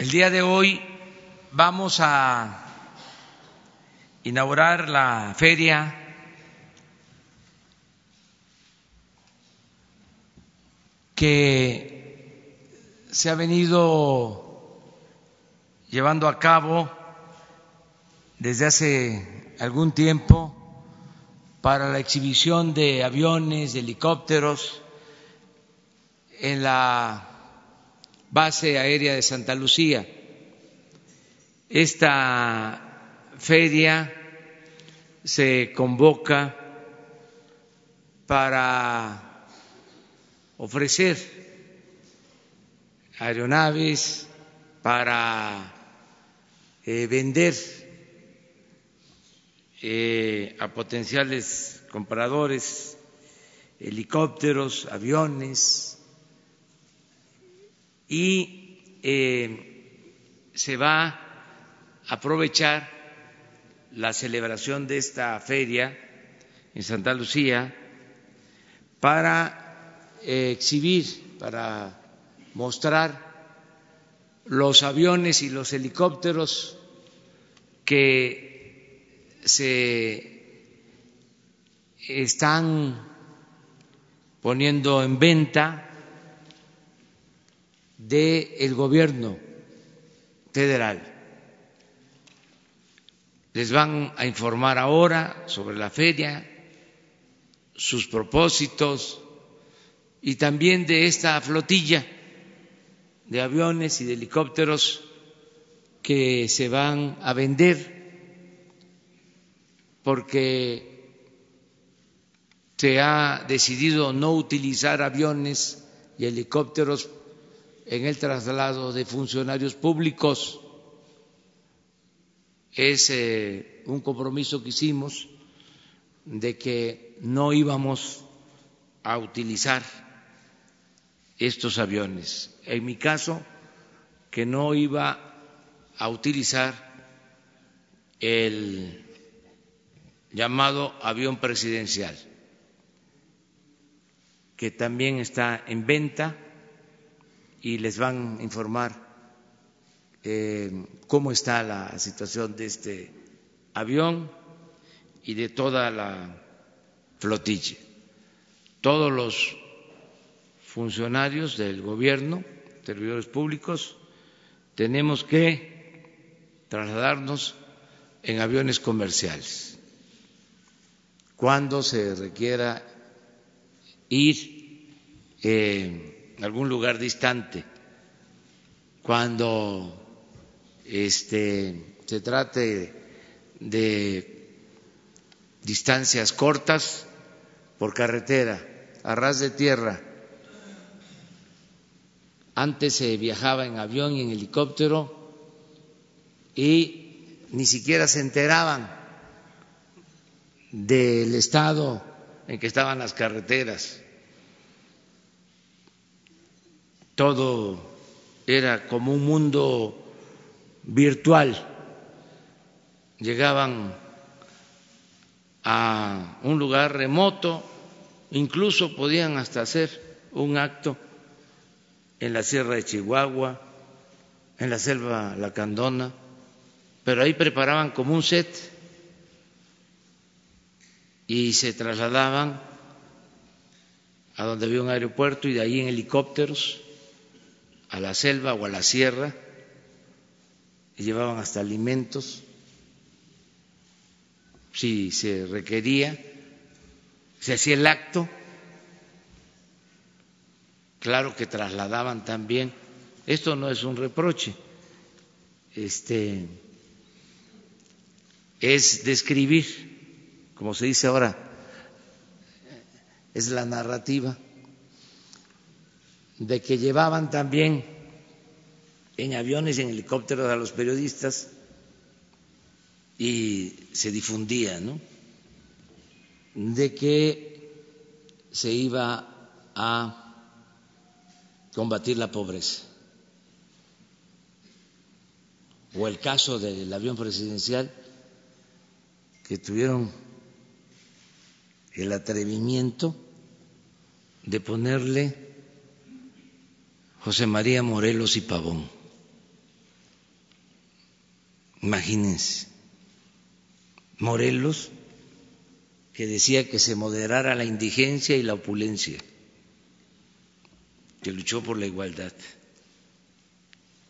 El día de hoy vamos a inaugurar la feria que se ha venido llevando a cabo desde hace algún tiempo para la exhibición de aviones, de helicópteros en la base aérea de Santa Lucía. Esta feria se convoca para ofrecer aeronaves, para eh, vender eh, a potenciales compradores helicópteros, aviones, y eh, se va a aprovechar la celebración de esta feria en Santa Lucía para eh, exhibir, para mostrar los aviones y los helicópteros que se están poniendo en venta del gobierno federal. Les van a informar ahora sobre la feria, sus propósitos y también de esta flotilla de aviones y de helicópteros que se van a vender porque se ha decidido no utilizar aviones y helicópteros en el traslado de funcionarios públicos. Es eh, un compromiso que hicimos de que no íbamos a utilizar estos aviones. En mi caso, que no iba a utilizar el llamado avión presidencial, que también está en venta y les van a informar eh, cómo está la situación de este avión y de toda la flotilla. Todos los funcionarios del gobierno, servidores públicos, tenemos que trasladarnos en aviones comerciales. Cuando se requiera ir eh, algún lugar distante, cuando este, se trate de distancias cortas por carretera, a ras de tierra. Antes se viajaba en avión y en helicóptero y ni siquiera se enteraban del estado en que estaban las carreteras todo era como un mundo virtual. Llegaban a un lugar remoto, incluso podían hasta hacer un acto en la Sierra de Chihuahua, en la selva lacandona, pero ahí preparaban como un set y se trasladaban a donde había un aeropuerto y de ahí en helicópteros a la selva o a la sierra y llevaban hasta alimentos. Si se requería, se hacía el acto, claro que trasladaban también, esto no es un reproche, este es describir, como se dice ahora, es la narrativa de que llevaban también en aviones y en helicópteros a los periodistas y se difundía, ¿no? De que se iba a combatir la pobreza. O el caso del avión presidencial que tuvieron el atrevimiento de ponerle José María Morelos y Pavón. Imagínense, Morelos, que decía que se moderara la indigencia y la opulencia, que luchó por la igualdad,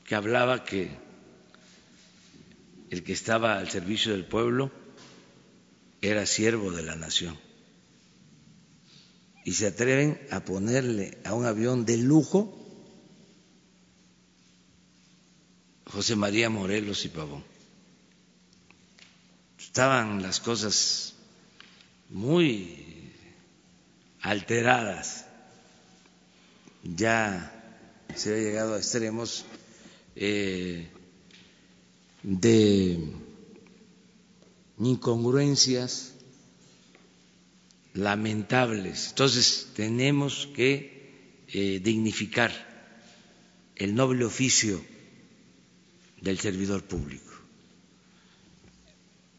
que hablaba que el que estaba al servicio del pueblo era siervo de la nación. Y se atreven a ponerle a un avión de lujo José María Morelos y Pavón. Estaban las cosas muy alteradas, ya se había llegado a extremos eh, de incongruencias lamentables. Entonces tenemos que eh, dignificar el noble oficio del servidor público.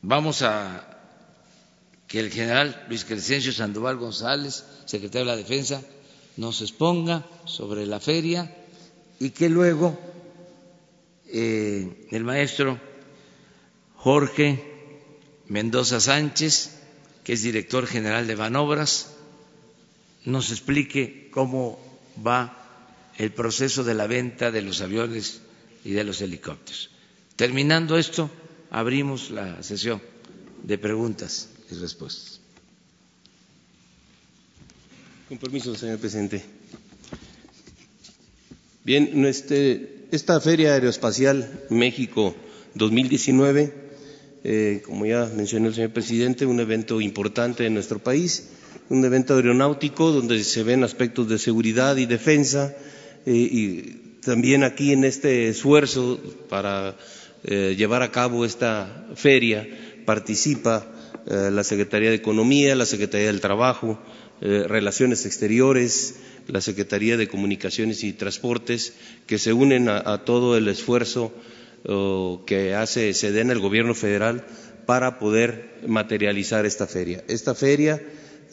Vamos a que el general Luis Crescencio Sandoval González, secretario de la Defensa, nos exponga sobre la feria y que luego eh, el maestro Jorge Mendoza Sánchez, que es director general de Banobras, nos explique cómo va el proceso de la venta de los aviones y de los helicópteros. Terminando esto, abrimos la sesión de preguntas y respuestas. Con permiso, señor presidente. Bien, esta Feria Aeroespacial México 2019, eh, como ya mencionó el señor presidente, un evento importante en nuestro país, un evento aeronáutico donde se ven aspectos de seguridad y defensa eh, y también aquí en este esfuerzo para eh, llevar a cabo esta feria participa eh, la Secretaría de Economía, la Secretaría del Trabajo, eh, Relaciones Exteriores, la Secretaría de Comunicaciones y Transportes, que se unen a, todo el esfuerzo que hace SEDENA, el Gobierno federal, para poder materializar esta feria. Esta feria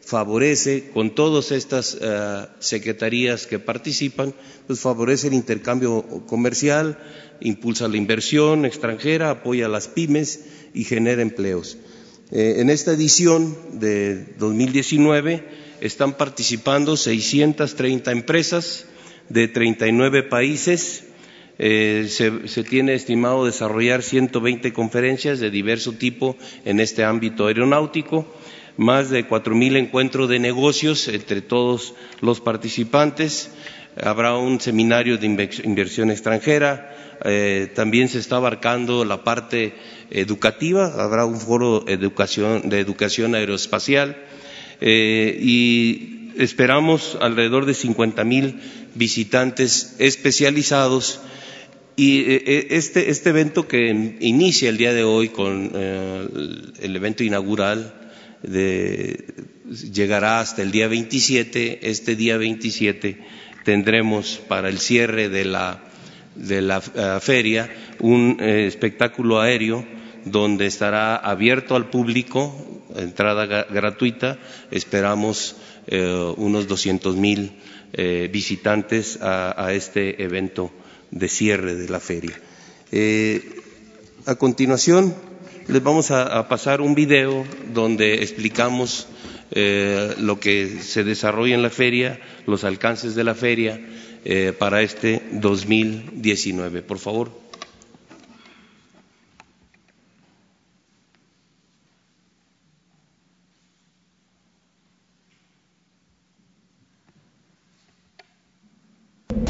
favorece con todas estas eh, secretarías que participan, pues favorece el intercambio comercial, impulsa la inversión extranjera, apoya a las pymes y genera empleos. Eh, en esta edición de 2019 están participando 630 empresas de 39 países. Eh, se, se, tiene estimado desarrollar 120 conferencias de diverso tipo en este ámbito aeronáutico más de cuatro mil encuentros de negocios entre todos los participantes. Habrá un seminario de inversión extranjera. Eh, también se está abarcando la parte educativa. Habrá un foro de educación, aeroespacial. Eh, y esperamos alrededor de cincuenta mil visitantes especializados. Y eh, este, este, evento que inicia el día de hoy con el evento inaugural llegará hasta el día 27. Este día 27 tendremos para el cierre de la, de la eh, feria un eh, espectáculo aéreo donde estará abierto al público, entrada gratuita. Esperamos eh, unos 200 mil visitantes a, este evento de cierre de la feria. a continuación, les vamos a, pasar un video donde explicamos eh, lo que se desarrolla en la feria, los alcances de la feria eh, para este 2019. Por favor.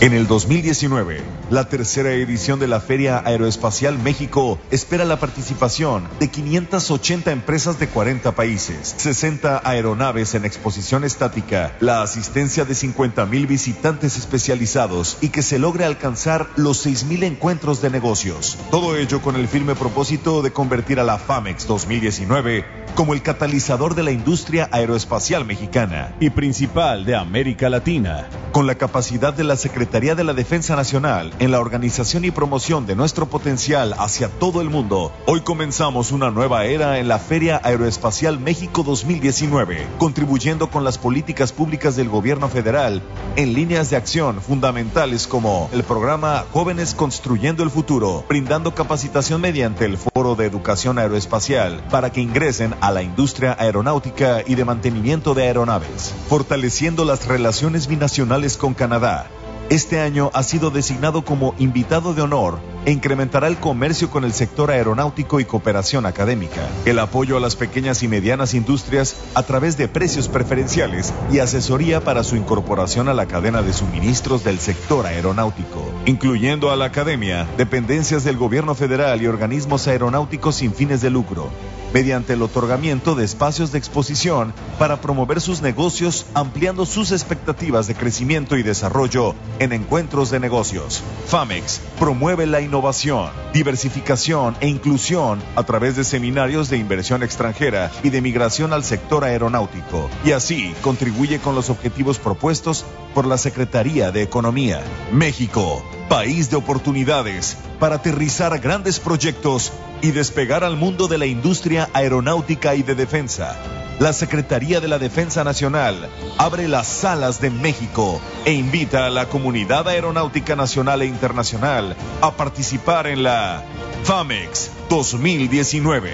En el 2019, la tercera edición de la Feria Aeroespacial México espera la participación de 580 empresas de 40 países, 60 aeronaves en exposición estática, la asistencia de 50 mil visitantes especializados y que se logre alcanzar los 6 mil encuentros de negocios. Todo ello con el firme propósito de convertir a la FAMEX 2019 como el catalizador de la industria aeroespacial mexicana y principal de América Latina, con la capacidad de la Secretaría Secretaría de la Defensa Nacional en la organización y promoción de nuestro potencial hacia todo el mundo, hoy comenzamos una nueva era en la Feria Aeroespacial México 2019, contribuyendo con las políticas públicas del gobierno federal en líneas de acción fundamentales como el programa Jóvenes Construyendo el Futuro, brindando capacitación mediante el Foro de Educación Aeroespacial para que ingresen a la industria aeronáutica y de mantenimiento de aeronaves, fortaleciendo las relaciones binacionales con Canadá este año ha sido designado como invitado de honor. E incrementará el comercio con el sector aeronáutico y cooperación académica, el apoyo a las pequeñas y medianas industrias a través de precios preferenciales y asesoría para su incorporación a la cadena de suministros del sector aeronáutico, incluyendo a la academia, dependencias del gobierno federal y organismos aeronáuticos sin fines de lucro, mediante el otorgamiento de espacios de exposición para promover sus negocios, ampliando sus expectativas de crecimiento y desarrollo en encuentros de negocios. FAMEX promueve la innovación, diversificación e inclusión a través de seminarios de inversión extranjera y de migración al sector aeronáutico, y así contribuye con los objetivos propuestos por la Secretaría de Economía. México, país de oportunidades para aterrizar grandes proyectos y despegar al mundo de la industria aeronáutica y de defensa. La Secretaría de la Defensa Nacional abre las salas de México e invita a la comunidad aeronáutica nacional e internacional a participar en la FAMEX 2019.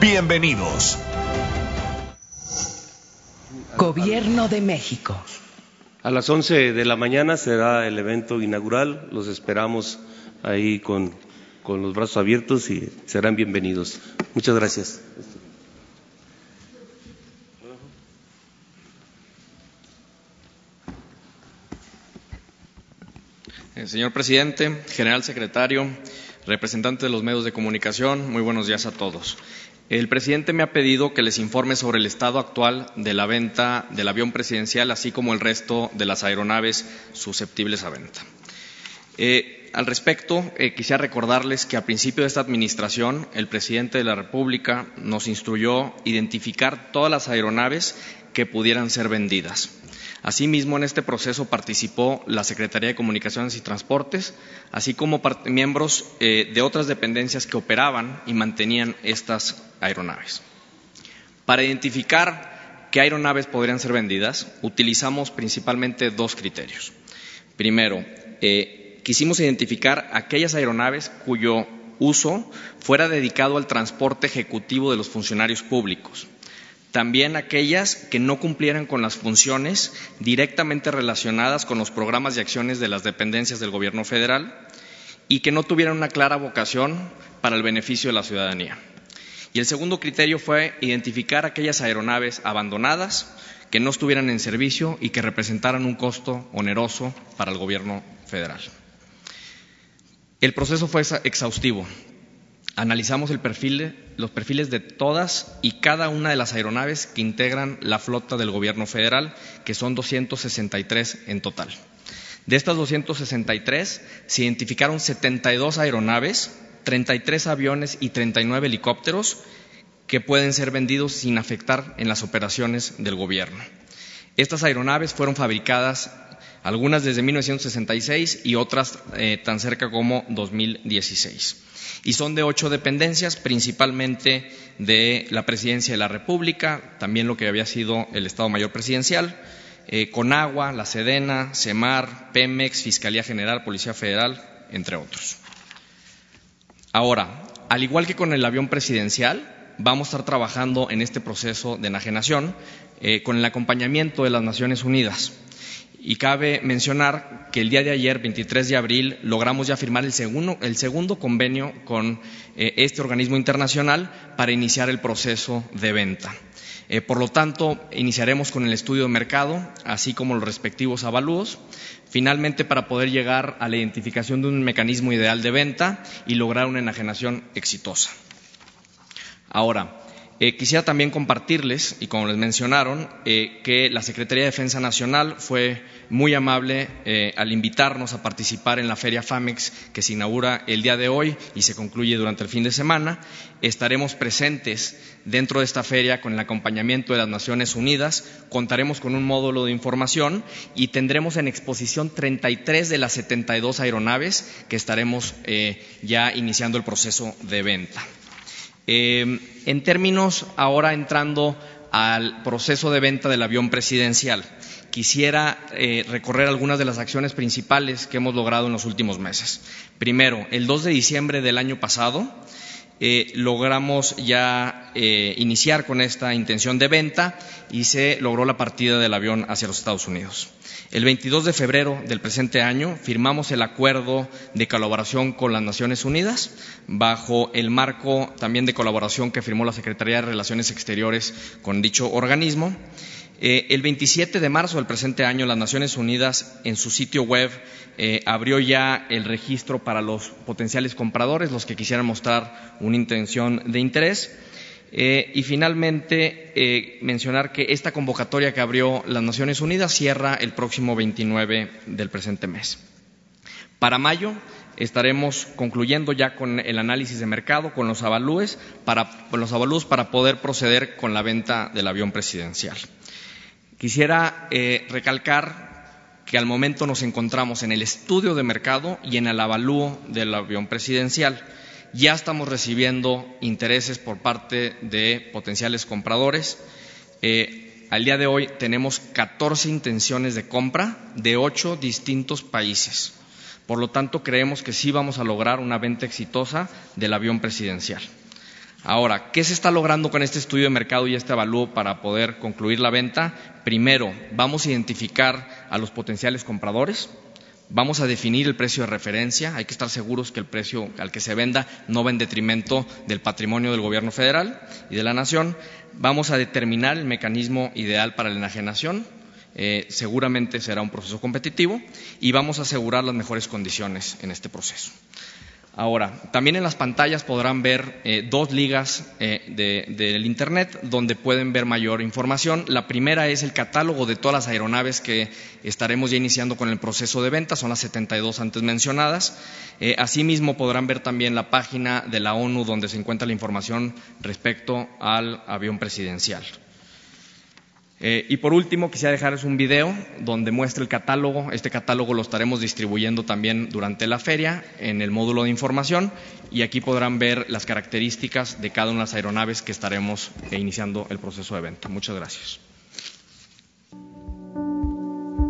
Bienvenidos. Gobierno de México. A las 11 de la mañana será el evento inaugural. Los esperamos ahí con, con los brazos abiertos y serán bienvenidos. Muchas gracias. Eh, señor presidente, general secretario, representante de los medios de comunicación, muy buenos días a todos. El presidente me ha pedido que les informe sobre el estado actual de la venta del avión presidencial, así como el resto de las aeronaves susceptibles a venta. Eh, al respecto, eh, quisiera recordarles que a principio de esta administración, el presidente de la República nos instruyó identificar todas las aeronaves que pudieran ser vendidas. Asimismo, en este proceso participó la Secretaría de Comunicaciones y Transportes, así como miembros eh, de otras dependencias que operaban y mantenían estas aeronaves. Para identificar qué aeronaves podrían ser vendidas, utilizamos principalmente dos criterios. Primero, eh, quisimos identificar aquellas aeronaves cuyo uso fuera dedicado al transporte ejecutivo de los funcionarios públicos, también aquellas que no cumplieran con las funciones directamente relacionadas con los programas y acciones de las dependencias del Gobierno federal y que no tuvieran una clara vocación para el beneficio de la ciudadanía. Y el segundo criterio fue identificar aquellas aeronaves abandonadas que no estuvieran en servicio y que representaran un costo oneroso para el Gobierno federal. El proceso fue exhaustivo, analizamos el perfil, los perfiles de todas y cada una de las aeronaves que integran la flota del Gobierno federal, que son 263 en total. De estas 263 se identificaron 72 aeronaves, 33 aviones y 39 helicópteros que pueden ser vendidos sin afectar en las operaciones del Gobierno. Estas aeronaves fueron fabricadas algunas desde 1966 y otras eh, tan cerca como 2016 y son de ocho dependencias, principalmente de la Presidencia de la República, también lo que había sido el Estado Mayor Presidencial, eh, Conagua, la Sedena, CEMAR, Pemex, Fiscalía General, Policía Federal, entre otros. Ahora, al igual que con el avión presidencial, vamos a estar trabajando en este proceso de enajenación eh, con el acompañamiento de las Naciones Unidas. Y cabe mencionar que el día de ayer, 23 de abril, logramos ya firmar el segundo, convenio con eh, este organismo internacional para iniciar el proceso de venta. Eh, por lo tanto, iniciaremos con el estudio de mercado, así como los respectivos avalúos, finalmente para poder llegar a la identificación de un mecanismo ideal de venta y lograr una enajenación exitosa. Ahora, Eh, quisiera también compartirles, y como les mencionaron, eh, que la Secretaría de Defensa Nacional fue muy amable eh, al invitarnos a participar en la Feria FAMEX que se inaugura el día de hoy y se concluye durante el fin de semana. Estaremos presentes dentro de esta feria con el acompañamiento de las Naciones Unidas. Contaremos con un módulo de información y tendremos en exposición 33 de las 72 aeronaves que estaremos ya iniciando el proceso de venta. Eh, en términos, ahora entrando al proceso de venta del avión presidencial, quisiera eh, recorrer algunas de las acciones principales que hemos logrado en los últimos meses. Primero, el 2 de diciembre del año pasado, eh, logramos ya iniciar con esta intención de venta y se logró la partida del avión hacia los Estados Unidos. El 22 de febrero del presente año firmamos el acuerdo de colaboración con las Naciones Unidas bajo el marco también de colaboración que firmó la Secretaría de Relaciones Exteriores con dicho organismo. Eh, el 27 de marzo del presente año, las Naciones Unidas en su sitio web eh, abrió ya el registro para los potenciales compradores, los que quisieran mostrar una intención de interés. Eh, y finalmente, eh, mencionar que esta convocatoria que abrió las Naciones Unidas cierra el próximo 29 del presente mes. Para mayo estaremos concluyendo ya con el análisis de mercado, con los avalúes, para, los avalúes para poder proceder con la venta del avión presidencial. Quisiera eh, recalcar que al momento nos encontramos en el estudio de mercado y en el avalúo del avión presidencial. Ya estamos recibiendo intereses por parte de potenciales compradores. Eh, al día de hoy tenemos 14 intenciones de compra de ocho distintos países. Por lo tanto, creemos que sí vamos a lograr una venta exitosa del avión presidencial. Ahora, ¿qué se está logrando con este estudio de mercado y este avalúo para poder concluir la venta? Primero, vamos a identificar a los potenciales compradores. Vamos a definir el precio de referencia. Hay que estar seguros que el precio al que se venda no va en detrimento del patrimonio del Gobierno federal y de la Nación. Vamos a determinar el mecanismo ideal para la enajenación. Eh, seguramente será un proceso competitivo y vamos a asegurar las mejores condiciones en este proceso. Ahora, también en las pantallas podrán ver eh, dos ligas eh, del Internet donde pueden ver mayor información. La primera es el catálogo de todas las aeronaves que estaremos ya iniciando con el proceso de venta, son las 72 antes mencionadas. Eh, asimismo, podrán ver también la página de la ONU donde se encuentra la información respecto al avión presidencial. Eh, y por último, quisiera dejarles un video donde muestra el catálogo. Este catálogo lo estaremos distribuyendo también durante la feria en el módulo de información y aquí podrán ver las características de cada una de las aeronaves que estaremos iniciando el proceso de venta. Muchas gracias.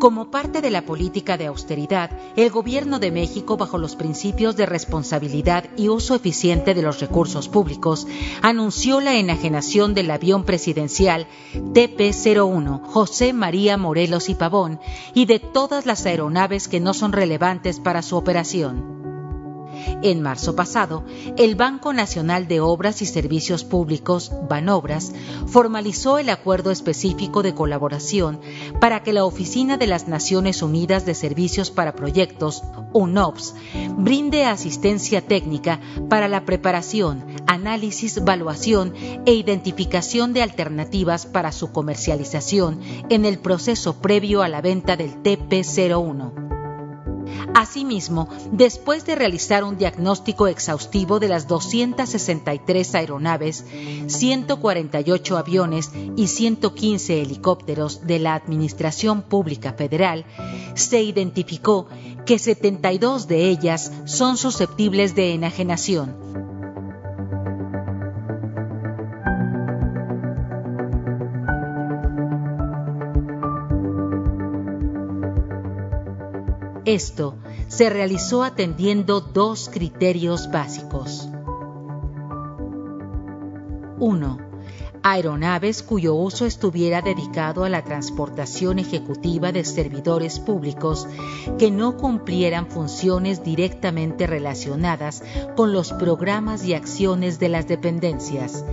Como parte de la política de austeridad, el Gobierno de México, bajo los principios de responsabilidad y uso eficiente de los recursos públicos, anunció la enajenación del avión presidencial TP-01 José María Morelos y Pavón y de todas las aeronaves que no son relevantes para su operación. En marzo pasado, el Banco Nacional de Obras y Servicios Públicos, Banobras, formalizó el acuerdo específico de colaboración para que la Oficina de las Naciones Unidas de Servicios para Proyectos, UNOPS, brinde asistencia técnica para la preparación, análisis, evaluación e identificación de alternativas para su comercialización en el proceso previo a la venta del TP01. Asimismo, después de realizar un diagnóstico exhaustivo de las 263 aeronaves, 148 aviones y 115 helicópteros de la Administración Pública Federal, se identificó que 72 de ellas son susceptibles de enajenación. Esto se realizó atendiendo dos criterios básicos. 1. Aeronaves cuyo uso estuviera dedicado a la transportación ejecutiva de servidores públicos que no cumplieran funciones directamente relacionadas con los programas y acciones de las dependencias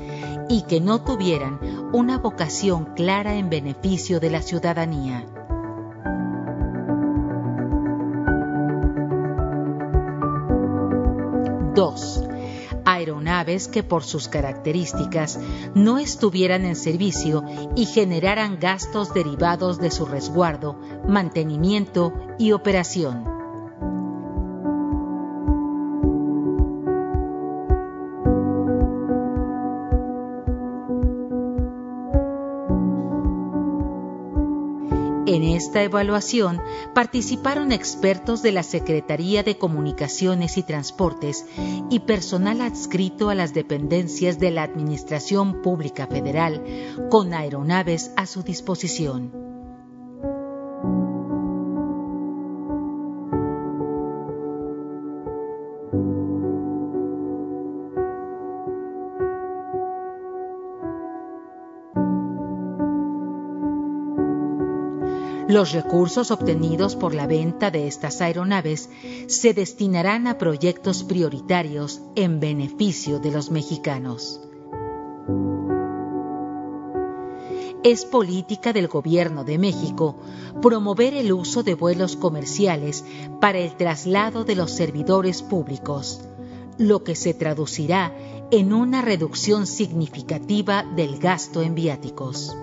y que no tuvieran una vocación clara en beneficio de la ciudadanía. 2. aeronaves que por sus características no estuvieran en servicio y generaran gastos derivados de su resguardo, mantenimiento y operación. Esta evaluación participaron expertos de la Secretaría de Comunicaciones y Transportes y personal adscrito a las dependencias de la Administración Pública Federal con aeronaves a su disposición. Los recursos obtenidos por la venta de estas aeronaves se destinarán a proyectos prioritarios en beneficio de los mexicanos. Es política del Gobierno de México promover el uso de vuelos comerciales para el traslado de los servidores públicos, lo que se traducirá en una reducción significativa del gasto en viáticos.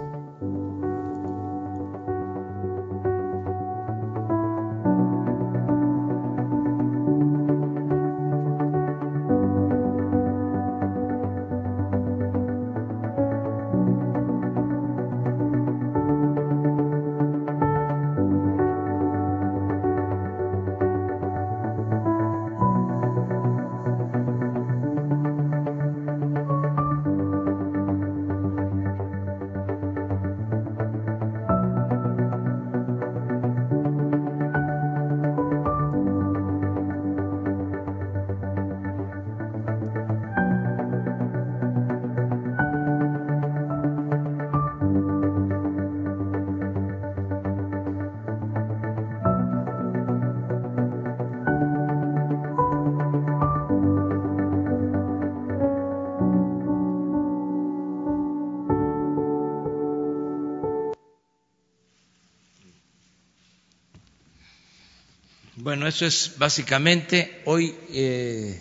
Bueno, eso es básicamente. Hoy eh,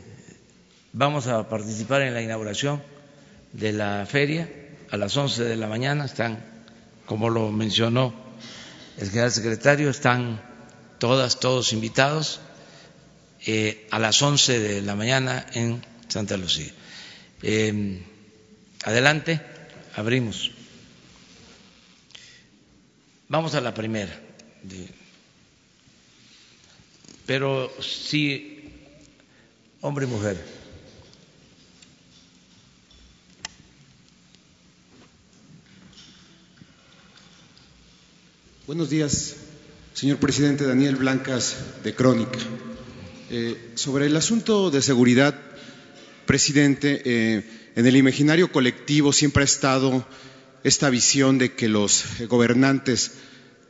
vamos a participar en la inauguración de la feria a las 11 de la mañana. Están, como lo mencionó el general secretario, están todas, todos invitados eh, a las 11 de la mañana en Santa Lucía. Eh, adelante, abrimos. Vamos a la primera pero sí hombre y mujer. Buenos días, señor presidente Daniel Blancas de Crónica. Eh, sobre el asunto de seguridad, presidente, eh, en el imaginario colectivo siempre ha estado esta visión de que los gobernantes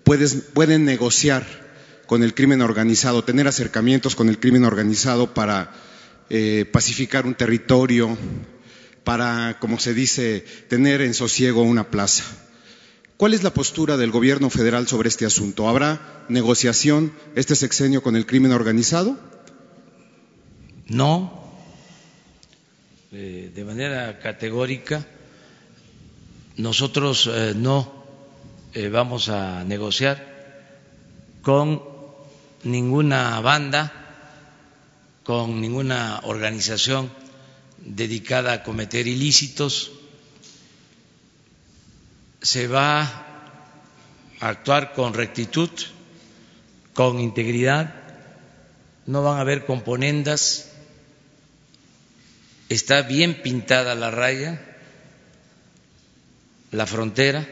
pueden negociar con el crimen organizado, tener acercamientos con el crimen organizado para eh, pacificar un territorio, para, como se dice, tener en sosiego una plaza. ¿Cuál es la postura del gobierno federal sobre este asunto? ¿Habrá negociación este sexenio con el crimen organizado? No, eh, de manera categórica. Nosotros eh, no vamos a negociar con ninguna banda, con ninguna organización dedicada a cometer ilícitos. Se va a actuar con rectitud, con integridad, no van a haber componendas, está bien pintada la raya, la frontera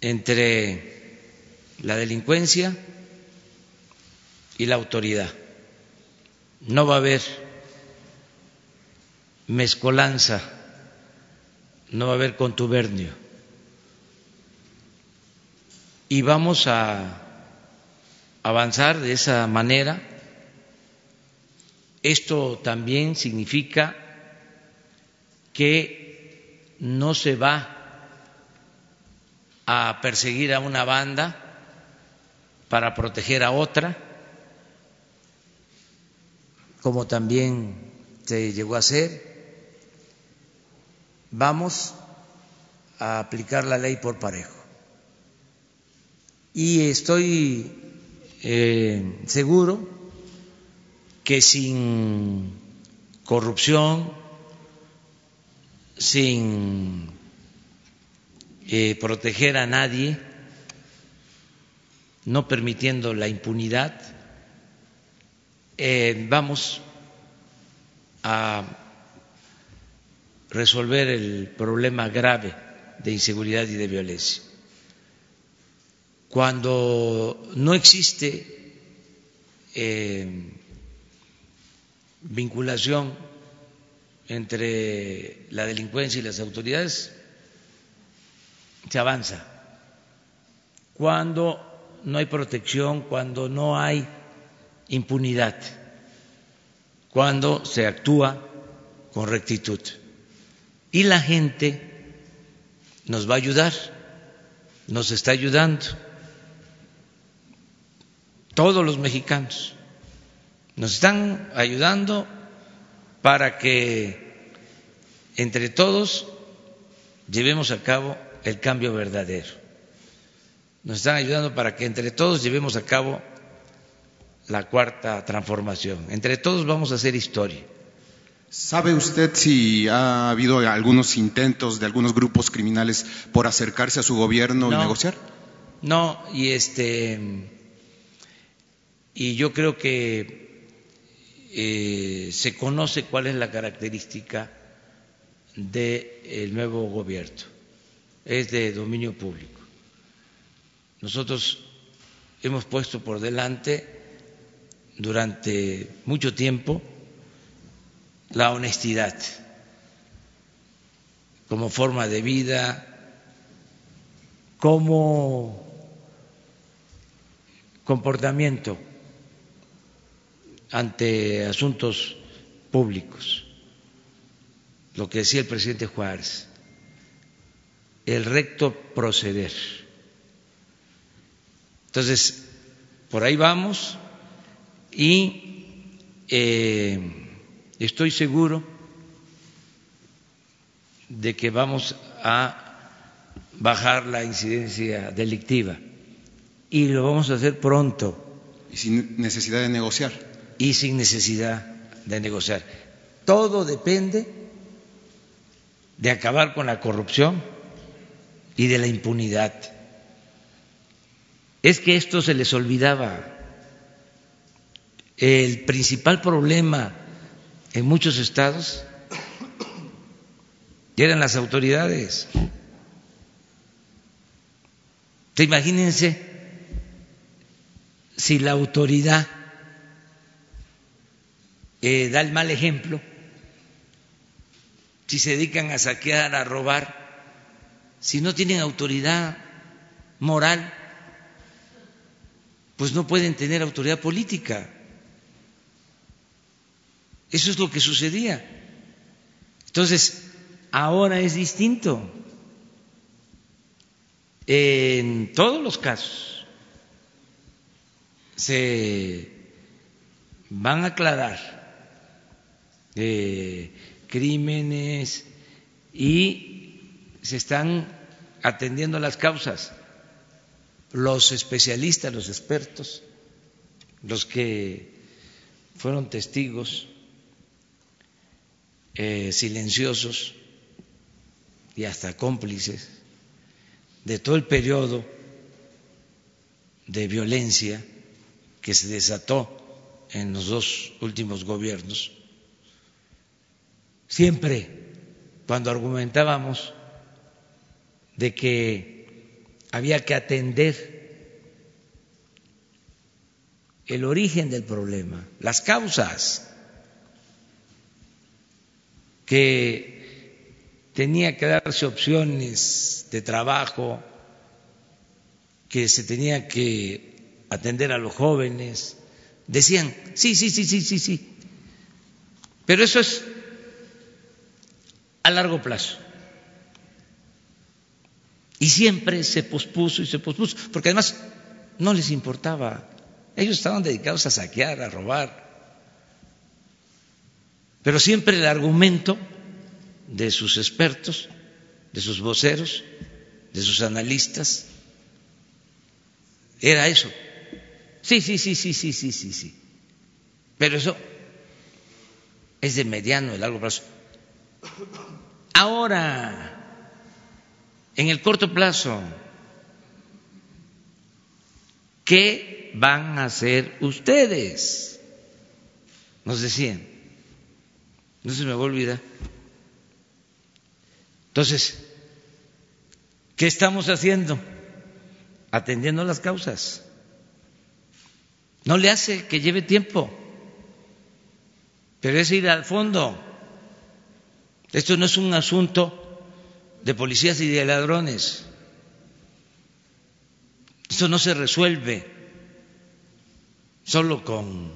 entre la delincuencia y la autoridad. No va a haber mezcolanza, no va a haber contubernio. Y vamos a avanzar de esa manera. Esto también significa que no se va a perseguir a una banda para proteger a otra, como también se llegó a hacer. Vamos a aplicar la ley por parejo. Y estoy eh, seguro que sin corrupción, sin eh, proteger a nadie, no permitiendo la impunidad, eh, vamos a resolver el problema grave de inseguridad y de violencia. Cuando no existe eh, vinculación entre la delincuencia y las autoridades, se avanza. Cuando no hay protección, cuando no hay impunidad, cuando se actúa con rectitud. Y la gente nos va a ayudar, nos está ayudando. Todos los mexicanos nos están ayudando para que entre todos llevemos a cabo el cambio verdadero. Nos están ayudando para que entre todos llevemos a cabo la cuarta transformación. Entre todos vamos a hacer historia. ¿Sabe usted si ha habido algunos intentos de algunos grupos criminales por acercarse a su gobierno y negociar? No, y este y yo creo que eh, se conoce cuál es la característica del nuevo gobierno. Es de dominio público. Nosotros hemos puesto por delante durante mucho tiempo la honestidad como forma de vida, como comportamiento ante asuntos públicos, lo que decía el presidente Juárez, el recto proceder. Entonces, por ahí vamos y eh, estoy seguro de que vamos a bajar la incidencia delictiva y lo vamos a hacer pronto. Y sin necesidad de negociar. Y sin necesidad de negociar. Todo depende de acabar con la corrupción y de la impunidad. Es que esto se les olvidaba el principal problema en muchos estados eran las autoridades. ¿Te imagínense si la autoridad eh, da el mal ejemplo, si se dedican a saquear, a robar, si no tienen autoridad moral, pues no pueden tener autoridad política. Eso es lo que sucedía. Entonces, ahora es distinto. En todos los casos se van a aclarar eh, crímenes y se están atendiendo las causas. Los especialistas, los expertos, los que fueron testigos eh, silenciosos y hasta cómplices de todo el periodo de violencia que se desató en los dos últimos gobiernos. Siempre cuando argumentábamos de que había que atender el origen del problema, las causas, que tenía que darse opciones de trabajo, que se tenía que atender a los jóvenes. Decían, sí, sí, sí, sí, sí, sí. Pero eso es a largo plazo. Y siempre se pospuso y se pospuso, porque además no les importaba. Ellos estaban dedicados a saquear, a robar, Pero siempre el argumento de sus expertos, de sus voceros, de sus analistas, era eso. Sí, sí, sí, sí, sí, sí, sí, sí. Pero eso es de mediano y largo plazo. Ahora, en el corto plazo, ¿qué van a hacer ustedes? Nos decían. No se me va a olvidar. Entonces, ¿qué estamos haciendo? Atendiendo las causas. No le hace que lleve tiempo, pero es ir al fondo. Esto no es un asunto de policías y de ladrones. Esto no se resuelve solo con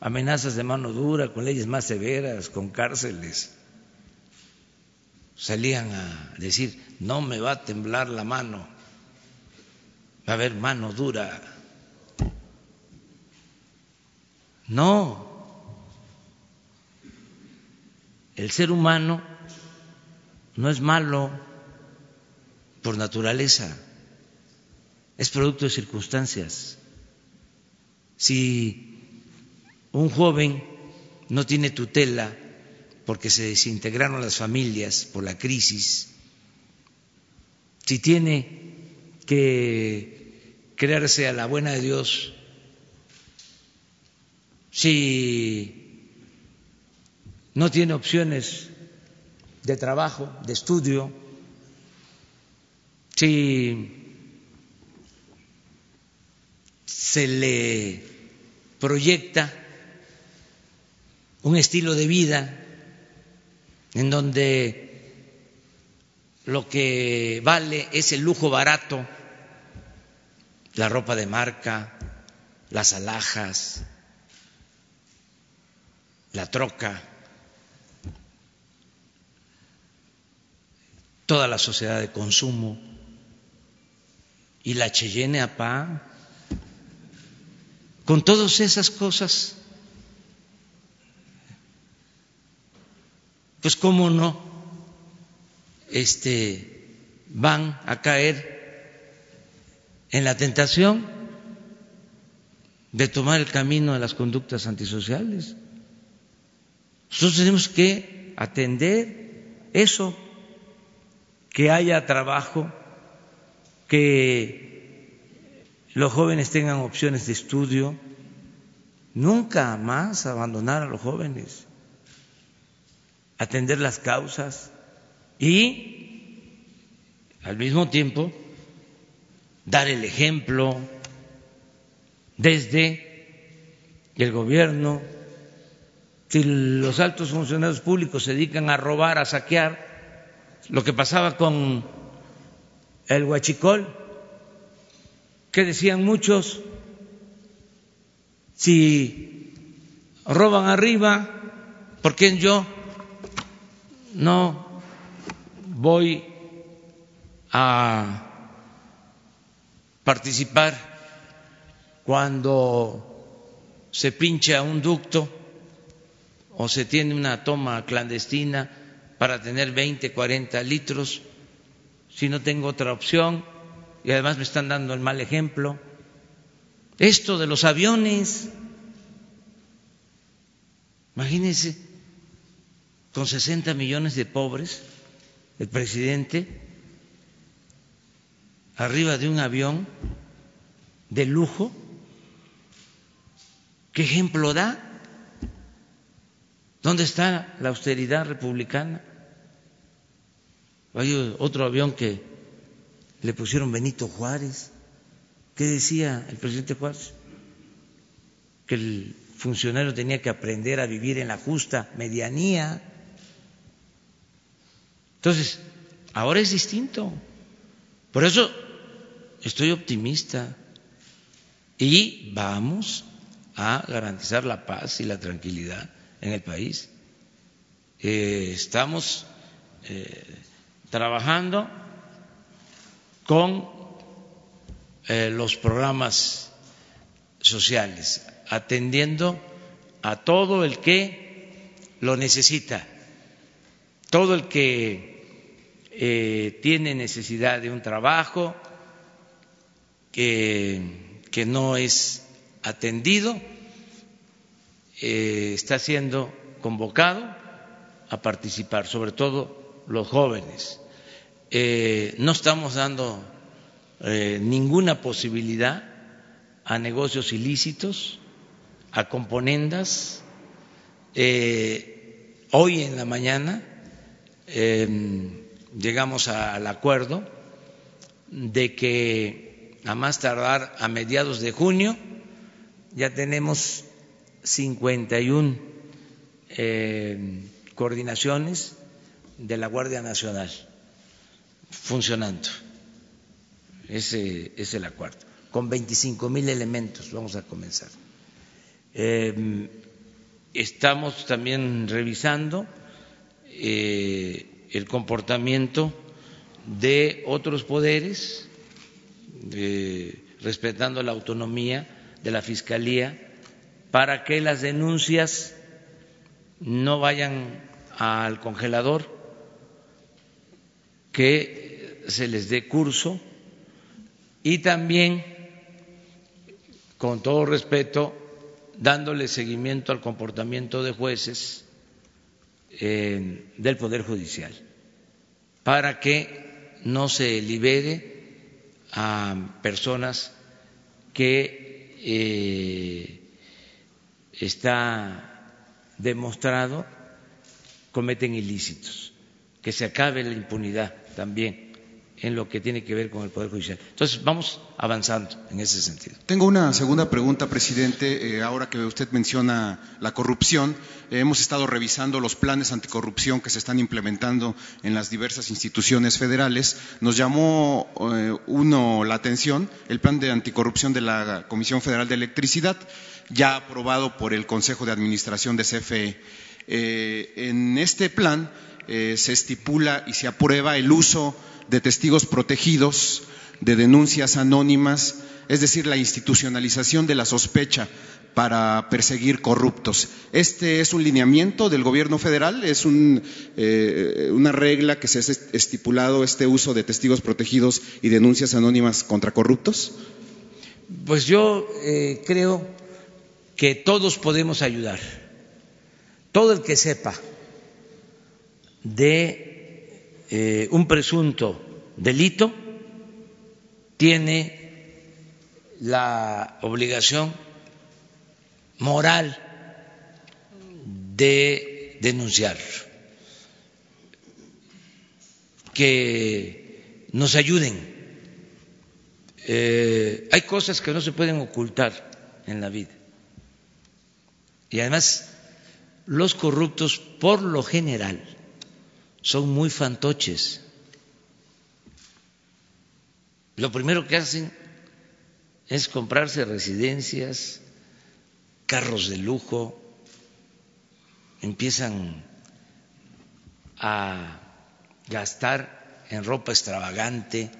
amenazas de mano dura, con leyes más severas, con cárceles. Salían a decir, no me va a temblar la mano, va a haber mano dura. No, el ser humano no es malo por naturaleza, es producto de circunstancias. Si un joven no tiene tutela porque se desintegraron las familias por la crisis, si tiene que creerse a la buena de Dios, si no tiene opciones de trabajo, de estudio, si se le proyecta un estilo de vida en donde lo que vale es el lujo barato, la ropa de marca, las alhajas, la troca, toda la sociedad de consumo y la Cheyenne APA, con todas esas cosas pues cómo no este, van a caer en la tentación de tomar el camino de las conductas antisociales. Nosotros tenemos que atender eso, que haya trabajo, que los jóvenes tengan opciones de estudio, nunca más abandonar a los jóvenes atender las causas y al mismo tiempo dar el ejemplo desde el gobierno. Si los altos funcionarios públicos se dedican a robar, a saquear, lo que pasaba con el huachicol, que decían muchos, si roban arriba, ¿por qué yo no voy a participar cuando se pincha un ducto o se tiene una toma clandestina para tener 20, 40 litros, si no tengo otra opción y además me están dando el mal ejemplo. Esto de los aviones, imagínense, con 60 millones de pobres, el presidente arriba de un avión de lujo, ¿qué ejemplo da? ¿Dónde está la austeridad republicana? Hay otro avión que le pusieron Benito Juárez. ¿Qué decía el presidente Juárez? Que el funcionario tenía que aprender a vivir en la justa medianía entonces, ahora es distinto. Por eso estoy optimista y vamos a garantizar la paz y la tranquilidad en el país. Eh, estamos eh, trabajando con eh, los programas sociales, atendiendo a todo el que lo necesita. Todo el que eh, tiene necesidad de un trabajo, que, no es atendido, eh, está siendo convocado a participar, sobre todo los jóvenes. Eh, no estamos dando eh, ninguna posibilidad a negocios ilícitos, a componendas. hoy en la mañana llegamos al acuerdo de que a más tardar a mediados de junio ya tenemos 51 eh, coordinaciones de la Guardia Nacional funcionando. Ese es el acuerdo. Con 25 mil elementos vamos a comenzar. Eh, estamos también revisando eh, el comportamiento de otros poderes, respetando la autonomía de la Fiscalía para que las denuncias no vayan al congelador, que se les dé curso y también, con todo respeto, dándole seguimiento al comportamiento de jueces eh, del Poder Judicial, para que no se libere a personas que eh, está demostrado cometen ilícitos, que se acabe la impunidad también en lo que tiene que ver con el Poder Judicial. Entonces, vamos avanzando en ese sentido. Tengo una segunda pregunta, presidente. Eh, ahora que usted menciona la corrupción, eh, hemos estado revisando los planes anticorrupción que se están implementando en las diversas instituciones federales. Nos llamó eh, uno la atención el plan de anticorrupción de la Comisión Federal de Electricidad ya aprobado por el Consejo de Administración de CFE. En este plan eh, se estipula y se aprueba el uso de testigos protegidos, de denuncias anónimas, es decir, la institucionalización de la sospecha para perseguir corruptos. Este es un lineamiento del Gobierno federal, es eh, una regla que se ha estipulado este uso de testigos protegidos y denuncias anónimas contra corruptos. Pues yo creo que todos podemos ayudar. Todo el que sepa de eh, un presunto delito tiene la obligación moral de denunciar, que nos ayuden. Eh, hay cosas que no se pueden ocultar en la vida. Y además, los corruptos, por lo general, son muy fantoches. Lo primero que hacen es comprarse residencias, carros de lujo, empiezan a gastar en ropa extravagante,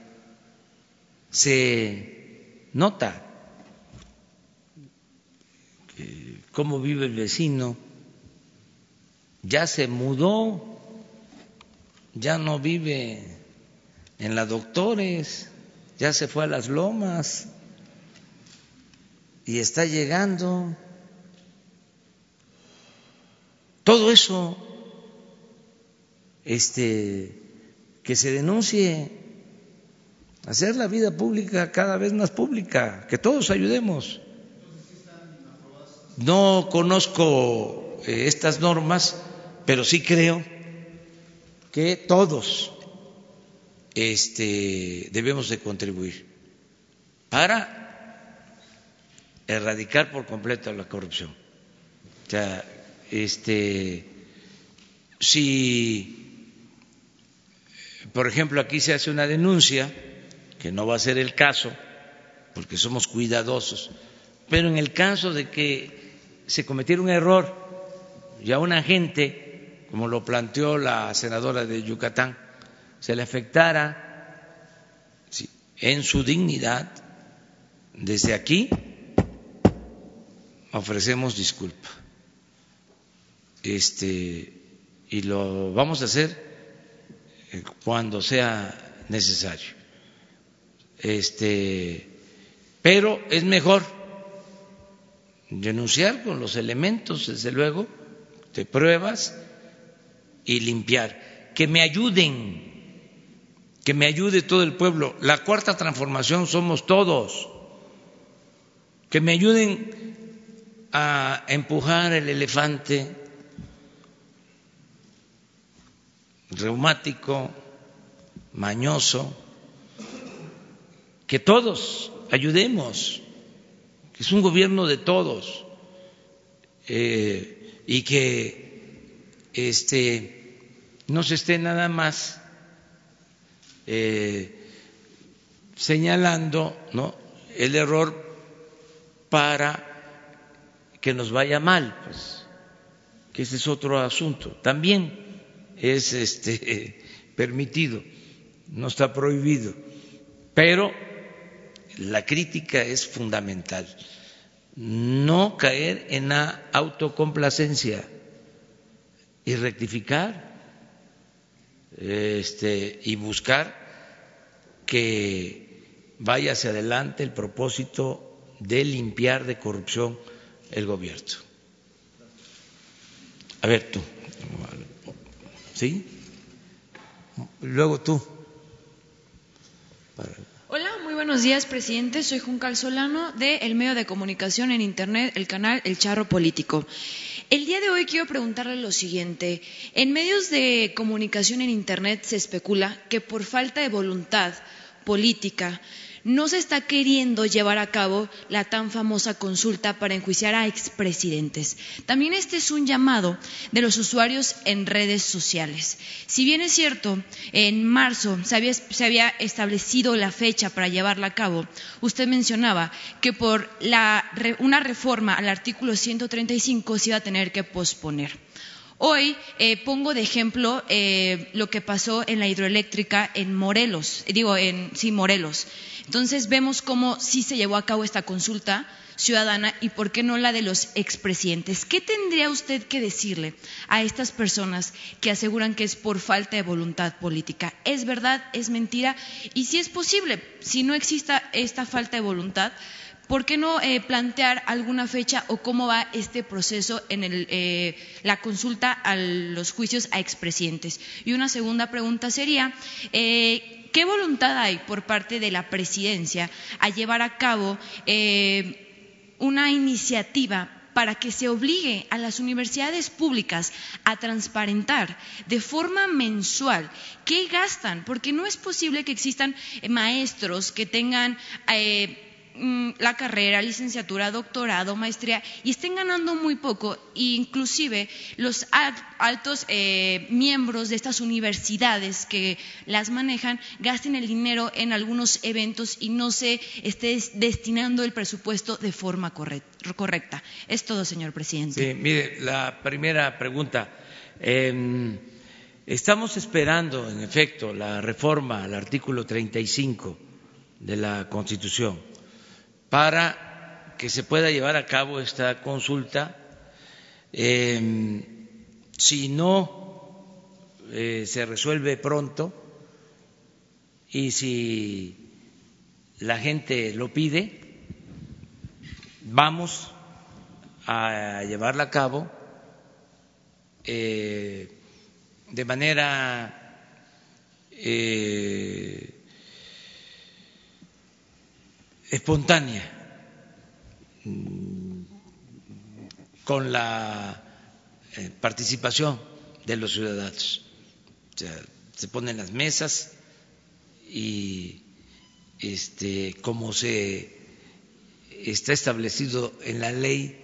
se nota cómo vive el vecino, ya se mudó, ya no vive en la Doctores, ya se fue a las lomas y está llegando. Todo eso, este, que se denuncie, hacer la vida pública cada vez más pública, que todos ayudemos. No conozco eh, estas normas, pero sí creo que todos este, debemos de contribuir para erradicar por completo la corrupción. O sea, este, si, por ejemplo, aquí se hace una denuncia, que no va a ser el caso, porque somos cuidadosos, pero en el caso de que se cometiera un error y a una gente, como lo planteó la senadora de Yucatán, se le afectara en su dignidad, desde aquí ofrecemos disculpa. este, y lo vamos a hacer eh, cuando sea necesario. Este, pero es mejor denunciar con los elementos, desde luego, de pruebas y limpiar. Que me ayuden, que me ayude todo el pueblo. La cuarta transformación somos todos. Que me ayuden a empujar el elefante reumático, mañoso, que todos ayudemos, que es un gobierno de todos eh, y que este, no se esté nada más eh, señalando el error para que nos vaya mal, pues, que ese es otro asunto. También es este, permitido, no está prohibido, pero la crítica es fundamental. No caer en la autocomplacencia y rectificar este, y buscar que vaya hacia adelante el propósito de limpiar de corrupción el gobierno. A ver tú. ¿Sí? Luego tú. Hola, muy buenos días, presidente. Soy Juncal Solano de el medio de comunicación en Internet, el canal El Charro Político. El día de hoy quiero preguntarle lo siguiente. En medios de comunicación en Internet se especula que por falta de voluntad política no se está queriendo llevar a cabo la tan famosa consulta para enjuiciar a expresidentes. También este es un llamado de los usuarios en redes sociales. Si bien es cierto, en marzo se había, establecido la fecha para llevarla a cabo, usted mencionaba que por una reforma al artículo 135 se iba a tener que posponer. Hoy eh, pongo de ejemplo eh, lo que pasó en la hidroeléctrica en Morelos, digo, en sí, Morelos. Entonces vemos cómo sí se llevó a cabo esta consulta ciudadana y por qué no la de los expresidentes. ¿Qué tendría usted que decirle a estas personas que aseguran que es por falta de voluntad política? ¿Es verdad? ¿Es mentira? Y si es posible, si no exista esta falta de voluntad, ¿por qué no eh, plantear alguna fecha o cómo va este proceso en eh, la consulta a los juicios a expresidentes? Y una segunda pregunta sería, eh, ¿Qué voluntad hay por parte de la presidencia a llevar a cabo eh, una iniciativa para que se obligue a las universidades públicas a transparentar de forma mensual qué gastan, porque no es posible que existan maestros que tengan eh, Mm, la carrera, licenciatura, doctorado, maestría y estén ganando muy poco inclusive los altos eh, miembros de estas universidades que las manejan gasten el dinero en algunos eventos y no se esté destinando el presupuesto de forma correcta. Es todo, señor presidente. Sí, mire, la primera pregunta. Em, estamos esperando, en efecto, la reforma al artículo 35 de la Constitución para que se pueda llevar a cabo esta consulta. Em, si no eh, se resuelve pronto y si la gente lo pide, vamos a llevarla a cabo eh, de manera eh, espontánea, con la eh, participación de los ciudadanos. se ponen las mesas y este, como se está establecido en la ley,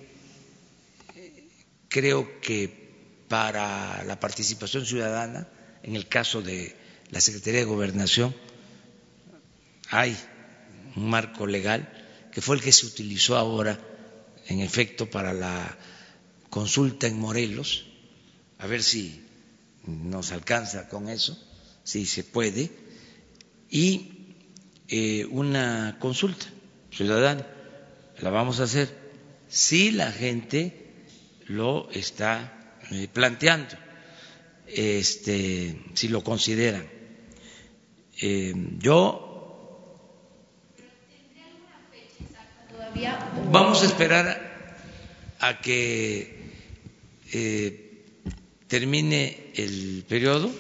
creo que para la participación ciudadana, en el caso de la Secretaría de Gobernación, hay un marco legal que fue el que se utilizó ahora, en efecto, para la consulta en Morelos, a ver si nos alcanza con eso, si se puede, y eh, una consulta ciudadana, la vamos a hacer si la gente lo está eh, planteando, este, si lo consideran. Eh, yo vamos a esperar a que eh, termine el periodo,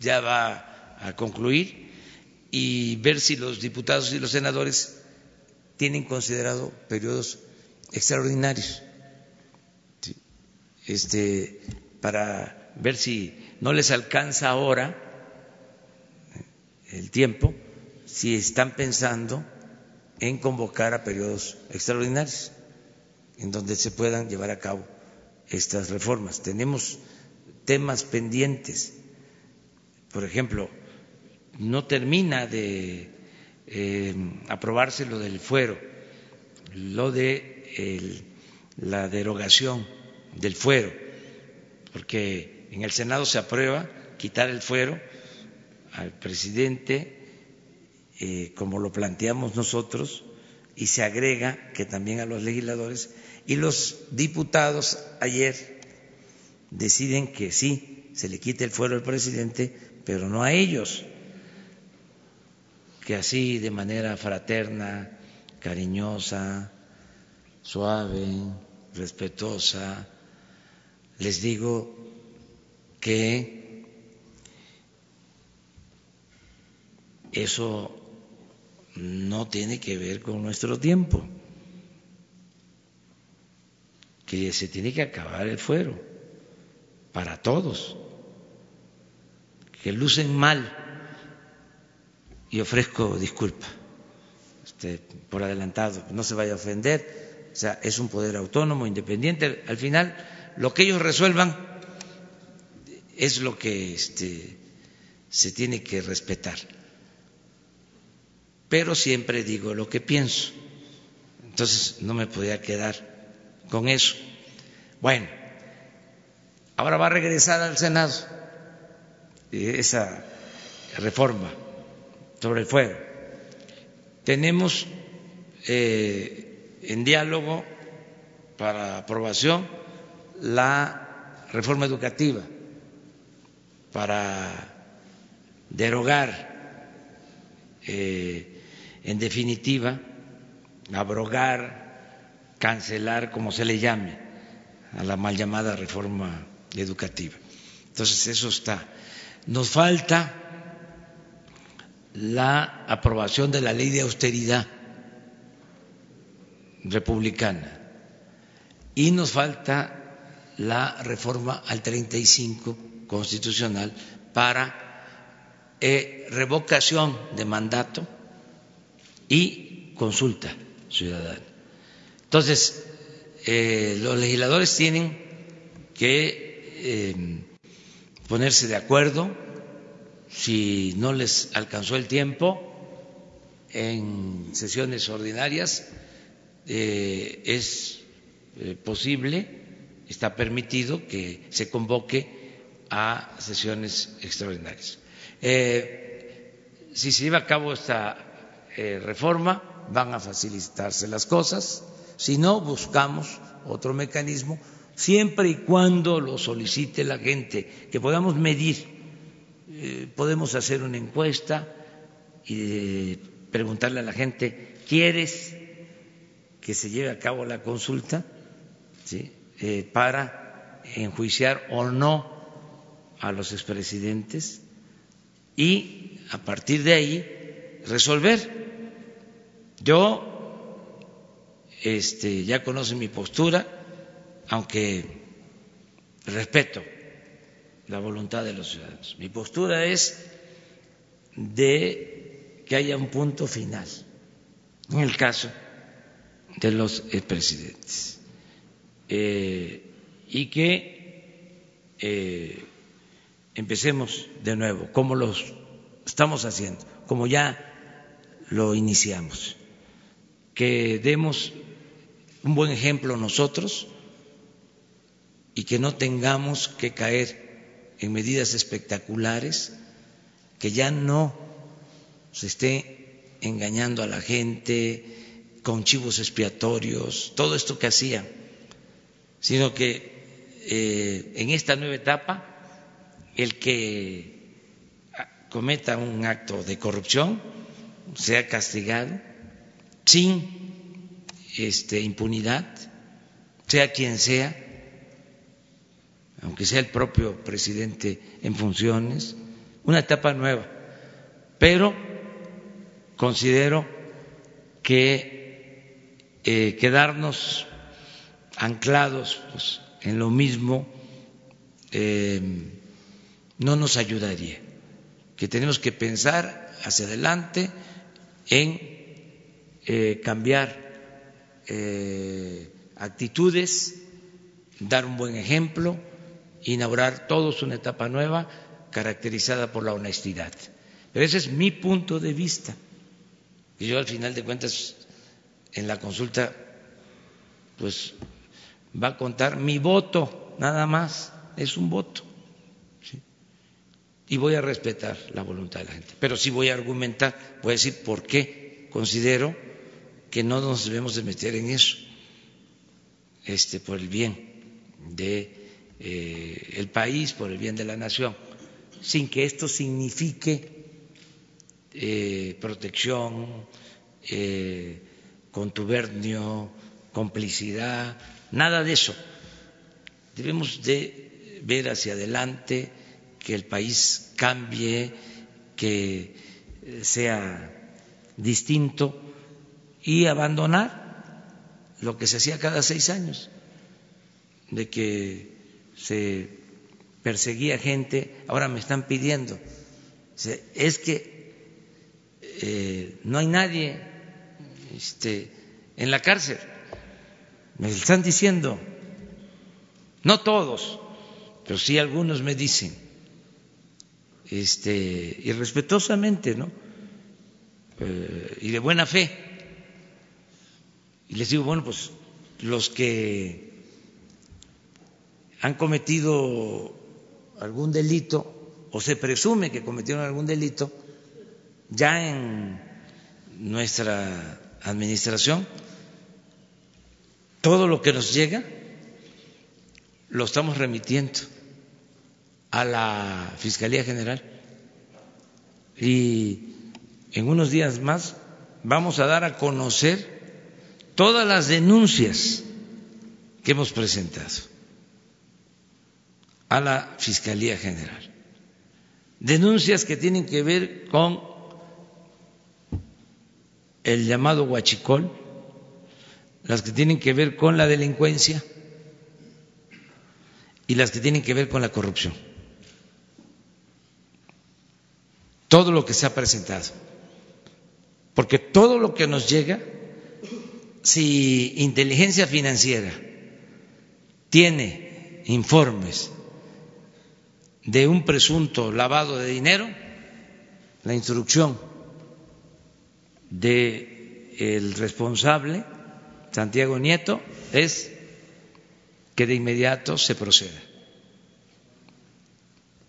ya va a concluir, y ver si los diputados y los senadores tienen considerado periodos extraordinarios. Este, para ver si no les alcanza ahora el tiempo, si están pensando en convocar a periodos extraordinarios en donde se puedan llevar a cabo estas reformas. Tenemos temas pendientes. Por ejemplo, no termina de eh, aprobarse lo del fuero, lo de la derogación del fuero, porque en el Senado se aprueba quitar el fuero al presidente, eh, como lo planteamos nosotros, y se agrega que también a los legisladores, y los diputados ayer deciden que sí, se le quite el fuero al presidente, pero no a ellos, que así de manera fraterna, cariñosa, suave, respetuosa, les digo que eso no tiene que ver con nuestro tiempo, que se tiene que acabar el fuero para todos, que lucen mal y ofrezco disculpa este, por adelantado, no se vaya a ofender, o sea, es un poder autónomo, independiente, al final lo que ellos resuelvan es lo que este, se tiene que respetar. Pero siempre digo lo que pienso. Entonces no me podía quedar con eso. Bueno, ahora va a regresar al Senado esa reforma sobre el fuego. Tenemos eh, en diálogo para aprobación la reforma educativa para derogar, eh, en definitiva, abrogar, cancelar, como se le llame, a la mal llamada reforma educativa. Entonces, eso está. Nos falta la aprobación de la ley de austeridad republicana y nos falta la reforma al 35 constitucional para eh, revocación de mandato y consulta ciudadana. Entonces, eh, los legisladores tienen que eh, ponerse de acuerdo si no les alcanzó el tiempo en sesiones ordinarias es posible está permitido que se convoque a sesiones extraordinarias. Eh, si se lleva a cabo esta eh, reforma, van a facilitarse las cosas. Si no, buscamos otro mecanismo, siempre y cuando lo solicite la gente, que podamos medir. Eh, podemos hacer una encuesta y preguntarle a la gente, ¿quieres que se lleve a cabo la consulta? Eh, para enjuiciar o no a los expresidentes y a partir de ahí resolver. Yo este, ya conozco mi postura, aunque respeto la voluntad de los ciudadanos. Mi postura es de que haya un punto final en el caso de los expresidentes. Eh, y que eh, empecemos de nuevo, como lo estamos haciendo, como ya lo iniciamos, que demos un buen ejemplo nosotros y que no tengamos que caer en medidas espectaculares, que ya no se esté engañando a la gente con chivos expiatorios, todo esto que hacían sino que eh, en esta nueva etapa el que cometa un acto de corrupción sea castigado sin este, impunidad, sea quien sea, aunque sea el propio presidente en funciones, una etapa nueva. Pero considero que eh, quedarnos anclados pues, en lo mismo eh, no nos ayudaría, que tenemos que pensar hacia adelante en eh, cambiar actitudes, dar un buen ejemplo, inaugurar todos una etapa nueva caracterizada por la honestidad. Pero ese es mi punto de vista. Y yo al final de cuentas en la consulta pues va a contar mi voto, nada más, es un voto. Y voy a respetar la voluntad de la gente. Pero sí voy a argumentar, voy a decir por qué considero que no nos debemos de meter en eso, este, por el bien de eh, país, por el bien de la nación, sin que esto signifique eh, protección, eh, contubernio, complicidad, nada de eso. Debemos de ver hacia adelante, que el país cambie, que sea distinto y abandonar lo que se hacía cada seis años, de que se perseguía gente, ahora me están pidiendo. Es que eh, no hay nadie este, en la cárcel. Me están diciendo, no todos, pero sí algunos me dicen, este, y respetuosamente, ¿no? Eh, y de buena fe. Y les digo, bueno, pues los que han cometido algún delito o se presume que cometieron algún delito, ya en nuestra administración, todo lo que nos llega lo estamos remitiendo a la Fiscalía General. Y en unos días más vamos a dar a conocer todas las denuncias que hemos presentado a la Fiscalía General. Denuncias que tienen que ver con el llamado huachicol, las que tienen que ver con la delincuencia y las que tienen que ver con la corrupción. Todo lo que se ha presentado. Porque todo lo que nos llega, si inteligencia financiera tiene informes de un presunto lavado de dinero, la instrucción del responsable, Santiago Nieto, es que de inmediato se proceda.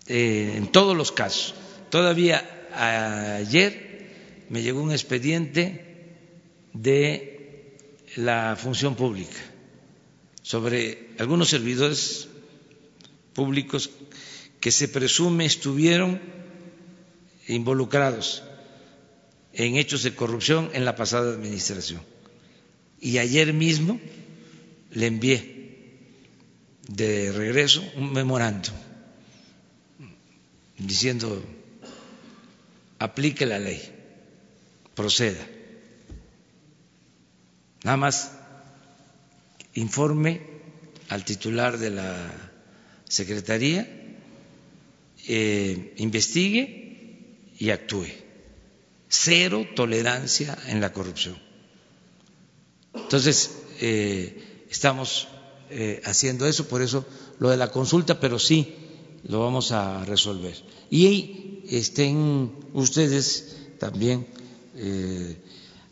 Eh, en todos los casos. Todavía ayer me llegó un expediente de la función pública sobre algunos servidores públicos que se presume estuvieron involucrados en hechos de corrupción en la pasada administración. Y ayer mismo le envié de regreso un memorando diciendo aplique la ley, proceda. Nada más informe al titular de la Secretaría, eh, investigue y actúe cero tolerancia en la corrupción. Entonces, eh, estamos eh, haciendo eso, por eso lo de la consulta, pero sí lo vamos a resolver. Y estén ustedes también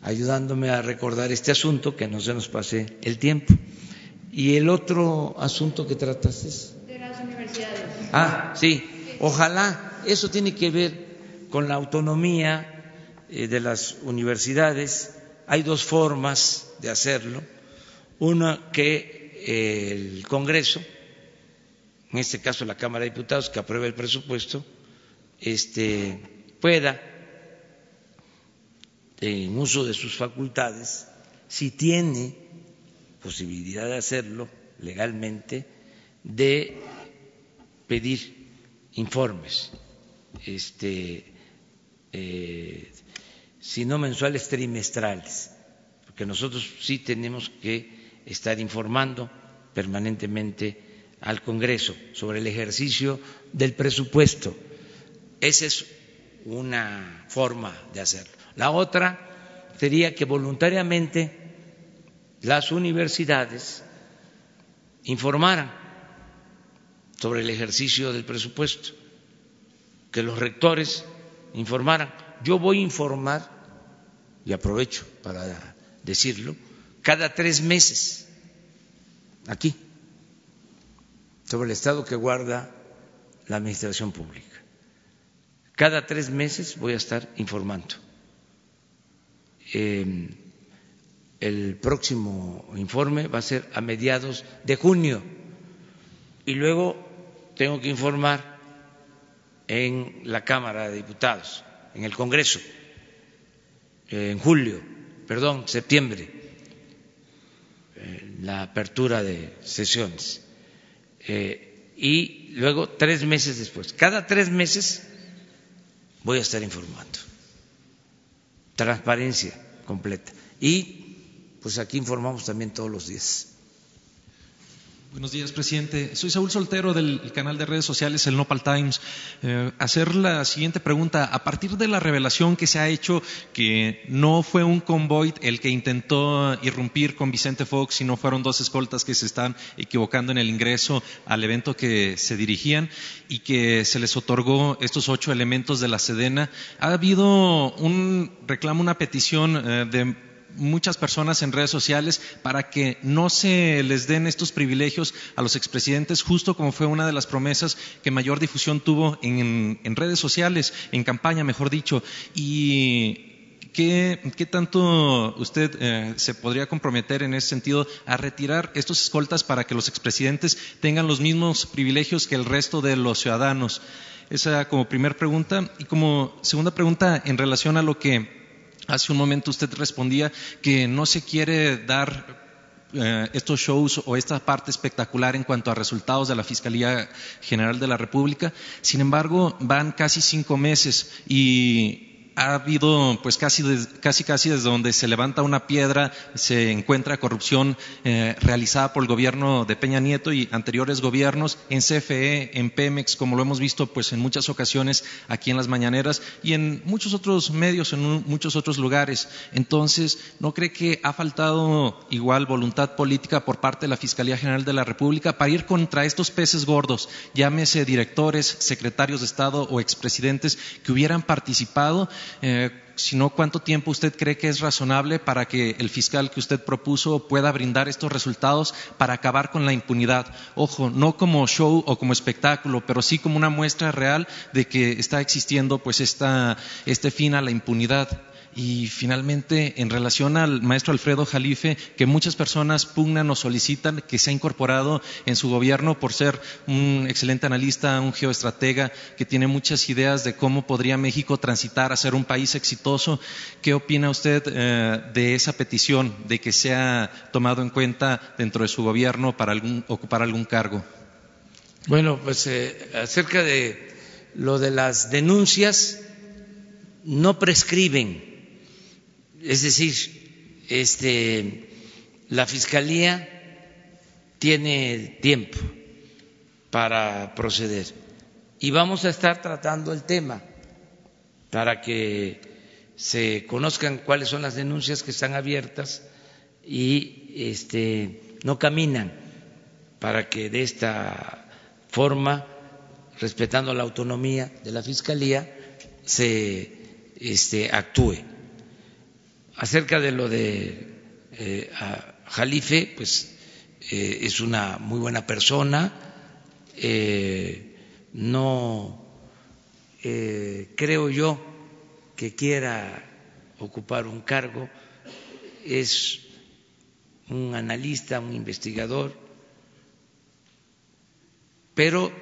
ayudándome a recordar este asunto, que no se nos pase el tiempo. Y el otro asunto que trataste es... De las universidades. Ah, sí, ojalá, eso tiene que ver con la autonomía eh, de las universidades. Hay dos formas de hacerlo. Una que eh, el Congreso en este caso la Cámara de Diputados, que apruebe el presupuesto, este, pueda, en uso de sus facultades, si tiene posibilidad de hacerlo legalmente, de pedir informes, este, eh, si no mensuales, trimestrales, porque nosotros sí tenemos que estar informando permanentemente al Congreso sobre el ejercicio del presupuesto. Esa es una forma de hacerlo. La otra sería que voluntariamente las universidades informaran sobre el ejercicio del presupuesto, que los rectores informaran. Yo voy a informar, y aprovecho para decirlo, cada tres meses aquí sobre el estado que guarda la administración pública. Cada tres meses voy a estar informando. Eh, el próximo informe va a ser a mediados de junio y luego tengo que informar en la Cámara de Diputados, en el Congreso, en julio, perdón, septiembre, la apertura de sesiones. Eh, y luego tres meses después, cada tres meses voy a estar informando. Transparencia completa. Y pues aquí informamos también todos los días. Buenos días, presidente. Soy Saúl Soltero del canal de redes sociales El Nopal Times. Eh, hacer la siguiente pregunta. A partir de la revelación que se ha hecho que no fue un convoy el que intentó irrumpir con Vicente Fox, sino fueron dos escoltas que se están equivocando en el ingreso al evento que se dirigían y que se les otorgó estos ocho elementos de la Sedena, ha habido un reclamo, una petición eh, de muchas personas en redes sociales para que no se les den estos privilegios a los expresidentes, justo como fue una de las promesas que mayor difusión tuvo en, redes sociales, en campaña, mejor dicho. Y ¿Qué, tanto usted eh, se podría comprometer en ese sentido a retirar estos escoltas para que los expresidentes tengan los mismos privilegios que el resto de los ciudadanos? Esa como primera pregunta. Y como segunda pregunta, en relación a lo que Hace un momento usted respondía que no se quiere dar eh, estos shows o esta parte espectacular en cuanto a resultados de la Fiscalía General de la República. Sin embargo, van casi cinco meses y ha habido pues casi, casi, casi desde donde se levanta una piedra se encuentra corrupción eh, realizada por el gobierno de Peña Nieto y anteriores gobiernos en CFE, en Pemex, como lo hemos visto pues en muchas ocasiones aquí en las mañaneras y en muchos otros medios, en muchos otros lugares. Entonces, ¿no cree que ha faltado igual voluntad política por parte de la Fiscalía General de la República para ir contra estos peces gordos, llámese directores, secretarios de Estado o expresidentes que hubieran participado eh, sino cuánto tiempo usted cree que es razonable para que el fiscal que usted propuso pueda brindar estos resultados para acabar con la impunidad. Ojo, no como show o como espectáculo, pero sí como una muestra real de que está existiendo pues este fin a la impunidad. Y finalmente, en relación al maestro Alfredo Jalife, que muchas personas pugnan o solicitan que se ha incorporado en su gobierno por ser un excelente analista, un geoestratega, que tiene muchas ideas de cómo podría México transitar a ser un país exitoso. ¿Qué opina usted eh, de esa petición, de que sea tomado en cuenta dentro de su gobierno para ocupar algún cargo? Bueno, pues eh, acerca de lo de las denuncias, no prescriben es decir, este, la Fiscalía tiene tiempo para proceder y vamos a estar tratando el tema para que se conozcan cuáles son las denuncias que están abiertas y este, no caminan para que de esta forma, respetando la autonomía de la Fiscalía, se este, actúe. Acerca de lo de eh, Jalife, pues eh, es una muy buena persona, eh, no creo yo que quiera ocupar un cargo, es un analista, un investigador pero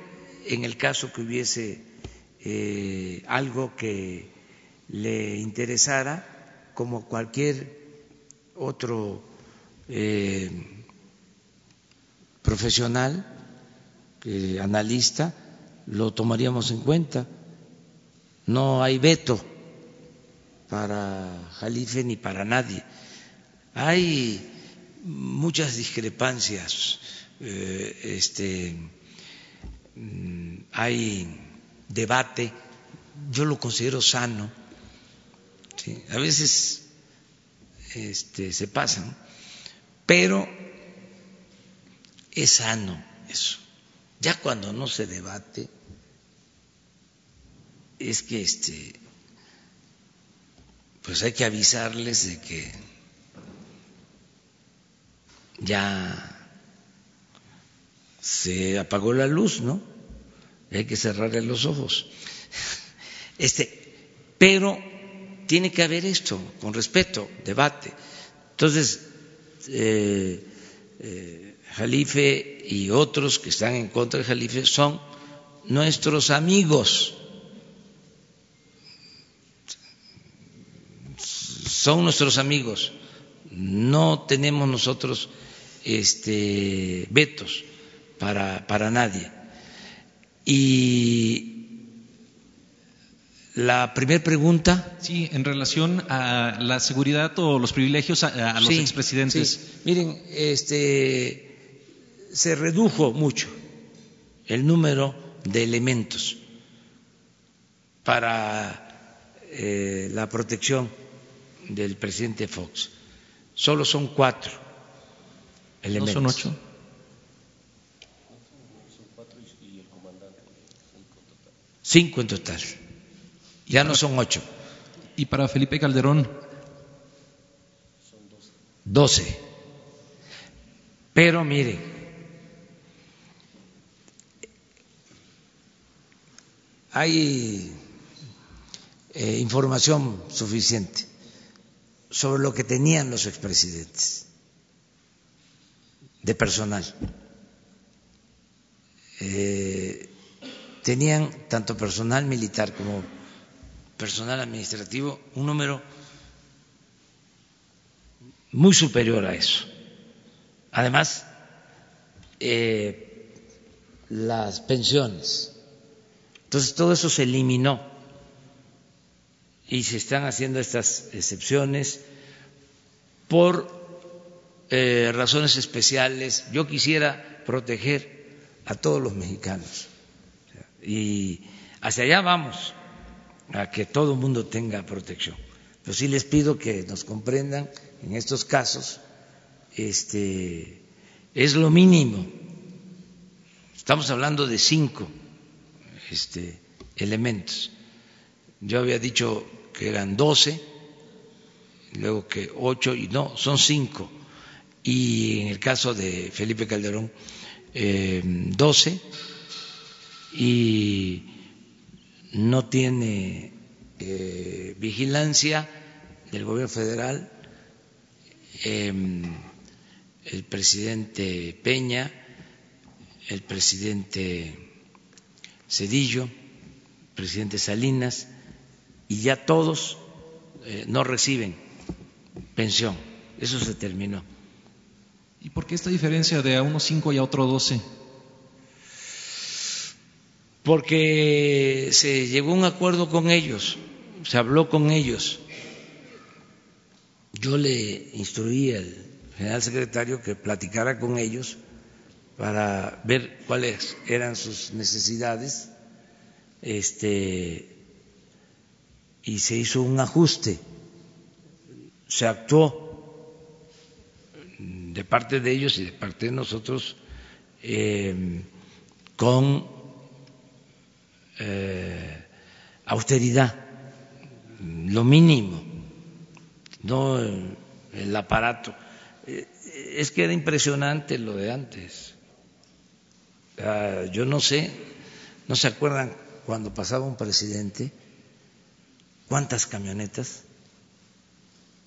en el caso que hubiese eh, algo que le interesara, como cualquier otro eh, profesional, analista, lo tomaríamos en cuenta. No hay veto para Jalife ni para nadie. Hay muchas discrepancias, eh, este, mm, hay debate, yo lo considero sano. A veces este, se pasan, pero es sano eso. Ya cuando no se debate, es que este, pues hay que avisarles de que ya se apagó la luz, ¿no? hay que cerrarle los ojos. Este, pero tiene que haber esto, con respeto, debate. Entonces, eh, eh, Jalife y otros que están en contra de Jalife son nuestros amigos. Son nuestros amigos. No tenemos nosotros este, vetos para, para nadie. Y la primera pregunta. Sí, en relación a la seguridad o los privilegios a, los expresidentes. Miren, este, se redujo mucho el número de elementos para eh, la protección del presidente Fox. Solo son cuatro elementos. ¿No son ocho? Cinco en total. Ya no son ocho. ¿Y para Felipe Calderón? Son doce. Pero mire, hay eh, información suficiente sobre lo que tenían los expresidentes de personal. Eh, tenían tanto personal militar como personal administrativo un número muy superior a eso. Además, eh, las pensiones. Entonces, todo eso se eliminó y se están haciendo estas excepciones por eh, razones especiales. Yo quisiera proteger a todos los mexicanos y hacia allá vamos a que todo el mundo tenga protección. Pero sí les pido que nos comprendan en estos casos, este, es lo mínimo. Estamos hablando de cinco este, elementos. Yo había dicho que eran doce, luego que ocho, y no, son cinco. Y en el caso de Felipe Calderón, eh, doce, y no tiene eh, vigilancia del gobierno federal, em, el presidente Peña, el presidente Cedillo, el presidente Salinas, y ya todos eh, no reciben pensión. Eso se terminó. ¿Y por qué esta diferencia de a uno cinco y a otro doce? Porque se llegó a un acuerdo con ellos, se habló con ellos. Yo le instruí al general secretario que platicara con ellos para ver cuáles eran sus necesidades, este, y se hizo un ajuste, se actuó de parte de ellos y de parte de nosotros eh, con eh, austeridad, lo mínimo, no el aparato. Eh, es que era impresionante lo de antes. Ah, yo no sé, ¿no se acuerdan cuando pasaba un presidente? ¿Cuántas camionetas?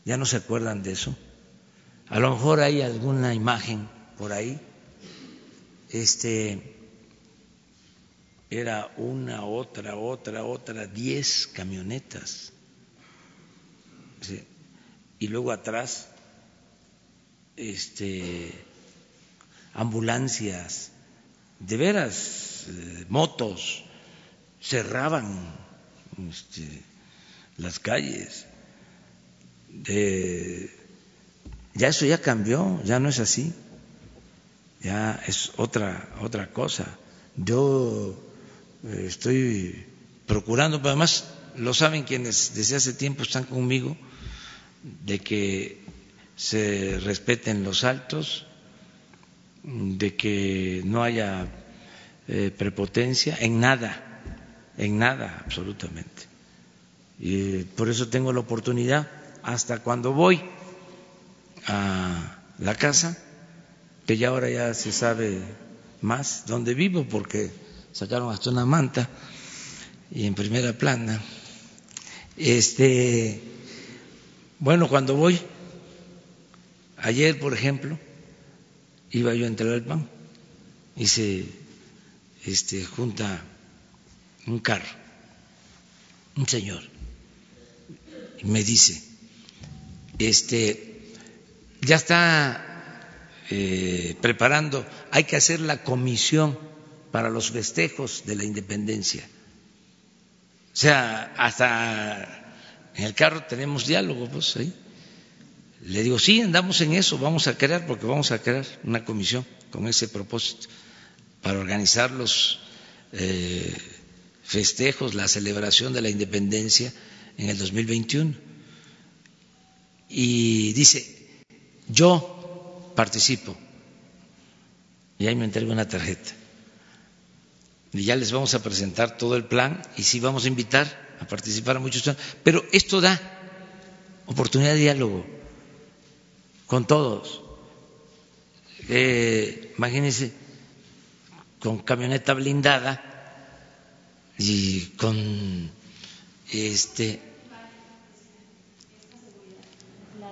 ¿Ya no se acuerdan de eso? A lo mejor hay alguna imagen por ahí. Este, era una, otra, otra, otra, diez camionetas. Y luego atrás, este, ambulancias, de veras, eh, motos, cerraban este, las calles. ya eso ya cambió, ya no es así, ya es otra otra cosa. Yo estoy procurando, pero además lo saben quienes desde hace tiempo están conmigo, de que se respeten los altos, de que no haya eh, prepotencia en nada, en nada absolutamente. Y por eso tengo la oportunidad, hasta cuando voy a la casa, que ya ahora ya se sabe más dónde vivo, porque sacaron hasta una manta y en primera plana. Este, bueno, cuando voy, ayer por ejemplo, iba yo a entrar al pan y se este, junta un carro, un señor, y me dice, este, ya está eh, preparando, hay que hacer la comisión para los festejos de la independencia. O sea, hasta en el carro tenemos diálogo, pues ahí. Le digo, sí, andamos en eso, vamos a crear, porque vamos a crear una comisión con ese propósito, para organizar los eh, festejos, la celebración de la independencia en el 2021. Y dice, yo participo. Y ahí me entrega una tarjeta y ya les vamos a presentar todo el plan y sí vamos a invitar a participar a muchos, pero esto da oportunidad de diálogo con todos. Eh, imagínense, con camioneta blindada y con este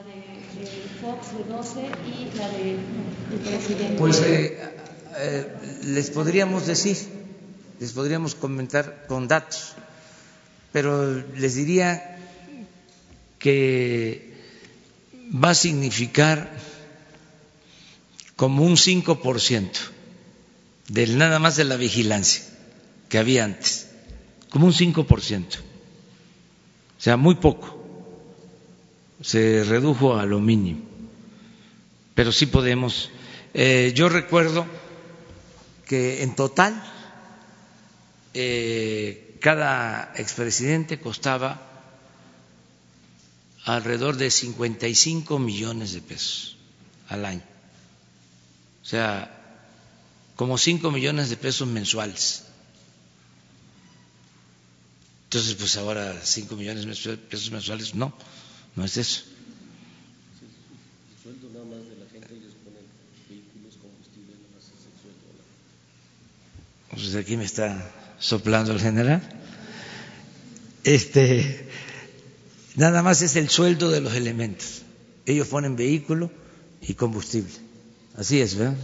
de, Fox de 12 y la de presidente. Pues eh, eh, les podríamos decir les podríamos comentar con datos, pero les diría que va a significar como un 5% del nada más de la vigilancia que había antes, como un 5%, o sea, muy poco, se redujo a lo mínimo, pero sí podemos. Eh, yo recuerdo que en total eh, cada expresidente costaba alrededor de 55 millones de pesos al año. O sea, como 5 millones de pesos mensuales. Entonces, pues ahora 5 millones de pesos mensuales, no, no es eso. Pues aquí me está soplando el general. Este, nada más es el sueldo de los elementos. Ellos ponen vehículo y combustible. Así es, ¿verdad?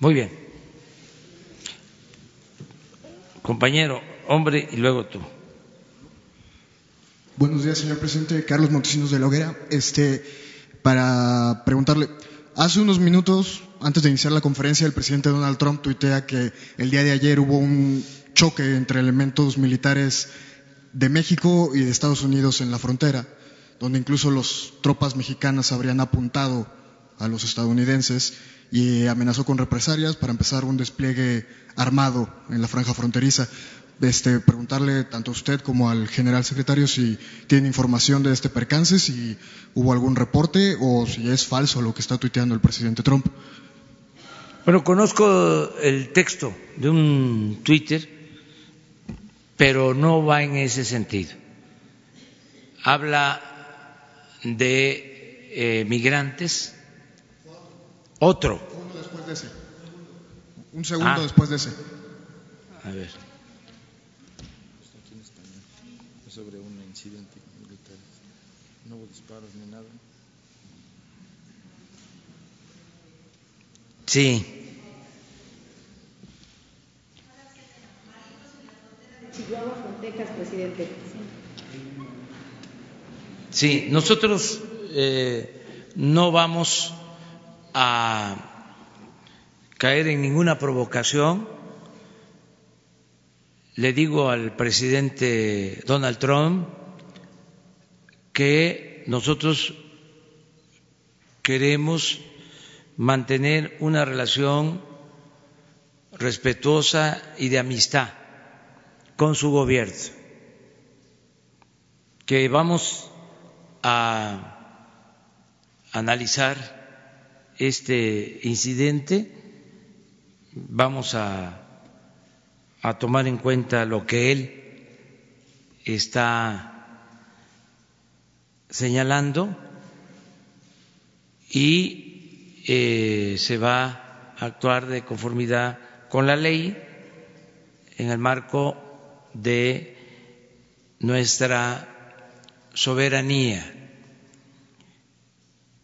Muy bien. Compañero, hombre y luego tú. Buenos días, señor presidente. Carlos Montesinos de Loguera. Este, para preguntarle, hace unos minutos antes de iniciar la conferencia, el presidente Donald Trump tuitea que el día de ayer hubo un choque entre elementos militares de México y de Estados Unidos en la frontera, donde incluso las tropas mexicanas habrían apuntado a los estadounidenses y amenazó con represalias para empezar un despliegue armado en la franja fronteriza. Este, preguntarle tanto a usted como al general secretario si tiene información de este percance, si hubo algún reporte o si es falso lo que está tuiteando el presidente Trump. Bueno, conozco el texto de un Twitter, pero no va en ese sentido. Habla de eh, migrantes. Otro. después de ese. Un segundo ah. después de ese. A ver. Sobre un incidente militar. No hubo Sí. Sí, nosotros eh, no vamos a caer en ninguna provocación. Le digo al presidente Donald Trump que nosotros queremos mantener una relación respetuosa y de amistad con su gobierno, que vamos a analizar este incidente, vamos a, a tomar en cuenta lo que él está señalando y eh, se va a actuar de conformidad con la ley en el marco de nuestra soberanía.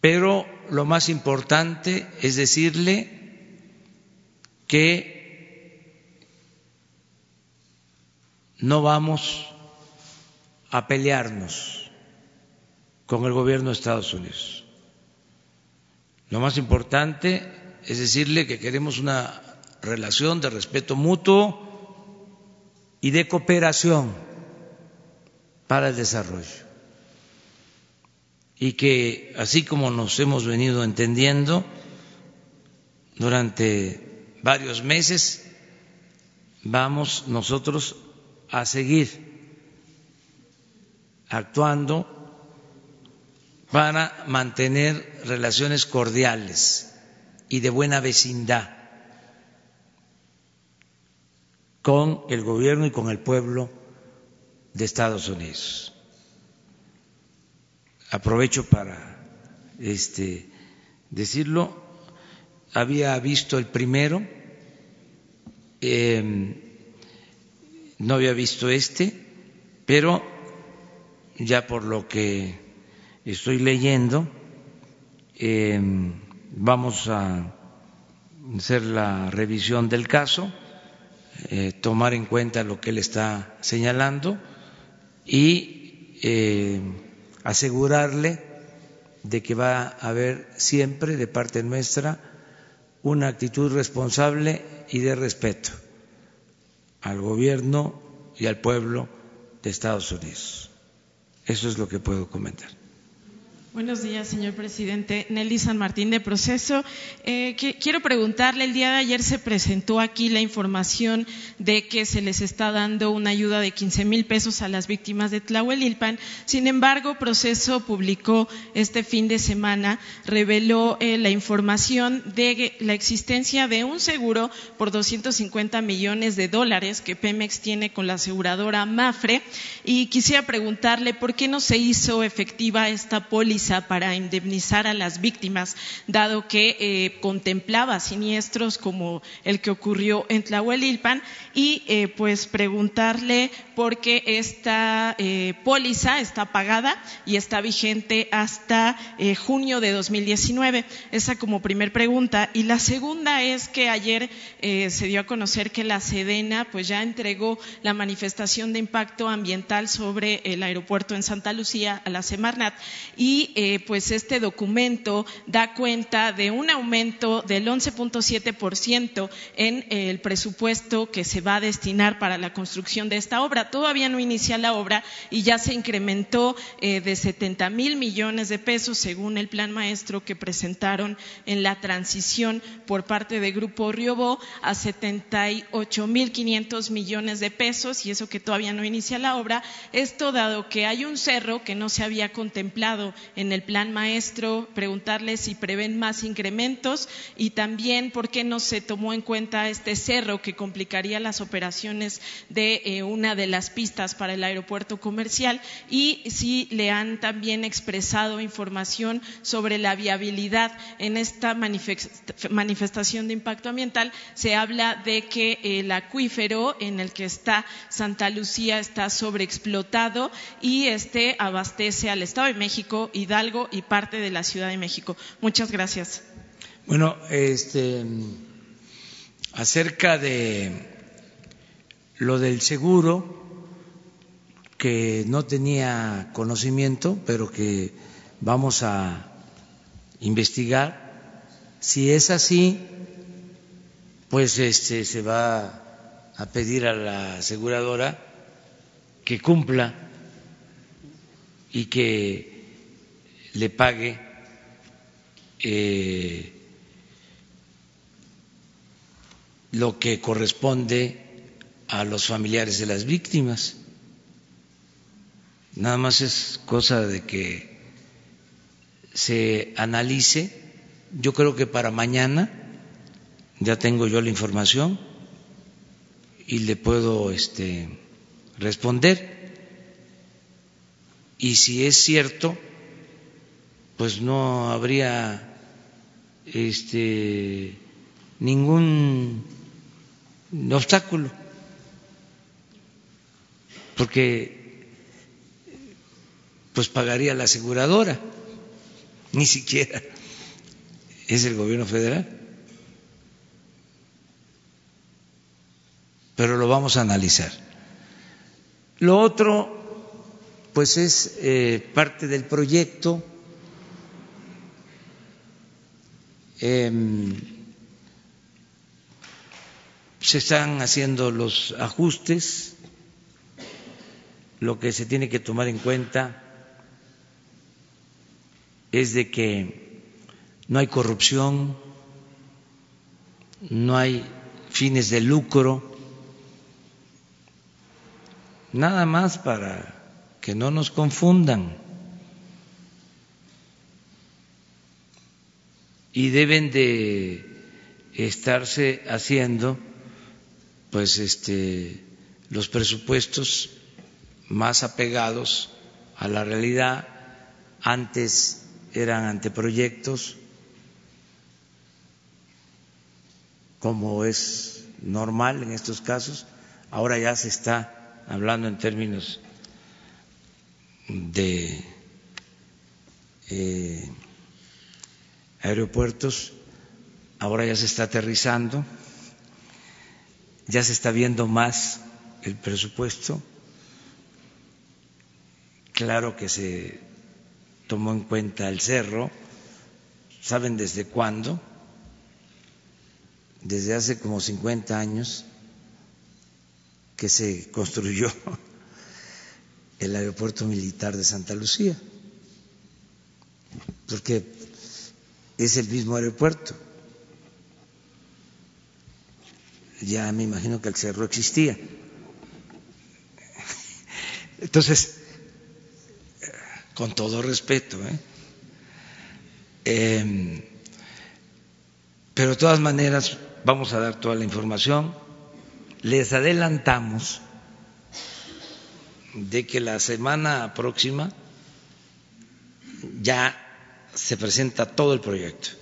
Pero lo más importante es decirle que no vamos a pelearnos con el gobierno de Estados Unidos. Lo más importante es decirle que queremos una relación de respeto mutuo y de cooperación para el desarrollo. Y que así como nos hemos venido entendiendo durante varios meses, vamos nosotros a seguir actuando para mantener relaciones cordiales y de buena vecindad con el gobierno y con el pueblo de Estados Unidos. Aprovecho para este, decirlo, había visto el primero, eh, no había visto este, pero ya por lo que estoy leyendo, eh, vamos a hacer la revisión del caso eh, tomar en cuenta lo que él está señalando y eh, asegurarle de que va a haber siempre de parte nuestra una actitud responsable y de respeto al gobierno y al pueblo de Estados Unidos. Eso es lo que puedo comentar. Buenos días, señor presidente. Nelly San Martín de Proceso. Eh, quiero preguntarle, el día de ayer se presentó aquí la información de que se les está dando una ayuda de 15 mil pesos a las víctimas de Tlahuelilpan. Sin embargo, Proceso publicó este fin de semana, reveló eh, la información de la existencia de un seguro por 250 millones de dólares que Pemex tiene con la aseguradora Mafre. Y quisiera preguntarle por qué no se hizo efectiva esta póliza para indemnizar a las víctimas, dado que eh, contemplaba siniestros como el que ocurrió en Tlahuelilpan, y eh, pues preguntarle por qué esta eh, póliza está pagada y está vigente hasta junio de 2019. Esa como primer pregunta. Y la segunda es que ayer se dio a conocer que la Sedena pues ya entregó la manifestación de impacto ambiental sobre el aeropuerto en Santa Lucía a la Semarnat y eh, pues este documento da cuenta de un aumento del 11.7% en el presupuesto que se va a destinar para la construcción de esta obra. Todavía no inicia la obra y ya se incrementó eh, de 70 mil millones de pesos según el plan maestro que presentaron en la transición por parte de Grupo Riobó a 78 mil 500 millones de pesos y eso que todavía no inicia la obra. Esto dado que hay un cerro que no se había contemplado en el plan maestro, preguntarle si prevén más incrementos y también por qué no se tomó en cuenta este cerro que complicaría las operaciones de eh, una de las pistas para el aeropuerto comercial y si le han también expresado información sobre la viabilidad en esta manifestación de impacto ambiental. Se habla de que el acuífero en el que está Santa Lucía está sobreexplotado y este abastece al Estado de México y Hidalgo y parte de la Ciudad de México. Muchas gracias. Bueno, este, acerca de Lo del seguro, que no tenía conocimiento, pero que vamos a investigar. Si es así, pues este se va a pedir a la aseguradora que cumpla y que le pague eh, lo que corresponde a los familiares de las víctimas. Nada más es cosa de que se analice. Yo creo que para mañana ya tengo yo la información y le puedo este, responder. Y si es cierto, pues no habría este, ningún obstáculo, porque pues pagaría la aseguradora, ni siquiera es el gobierno federal. Pero lo vamos a analizar. Lo otro, pues es eh, parte del proyecto. Eh, se están haciendo los ajustes, lo que se tiene que tomar en cuenta es de que no hay corrupción, no hay fines de lucro, nada más para que no nos confundan. Y deben de estarse haciendo pues este los presupuestos más apegados a la realidad. Antes eran anteproyectos como es normal en estos casos. Ahora ya se está hablando en términos de eh, aeropuertos ahora ya se está aterrizando ya se está viendo más el presupuesto. Claro que se tomó en cuenta el cerro. ¿Saben desde cuándo? Desde hace como 50 años que se construyó el aeropuerto militar de Santa Lucía, porque es el mismo aeropuerto ya me imagino que el cerro existía. Entonces, con todo respeto, ¿eh? Em, pero de todas maneras vamos a dar toda la información. Les adelantamos de que la semana próxima ya se presenta todo el proyecto.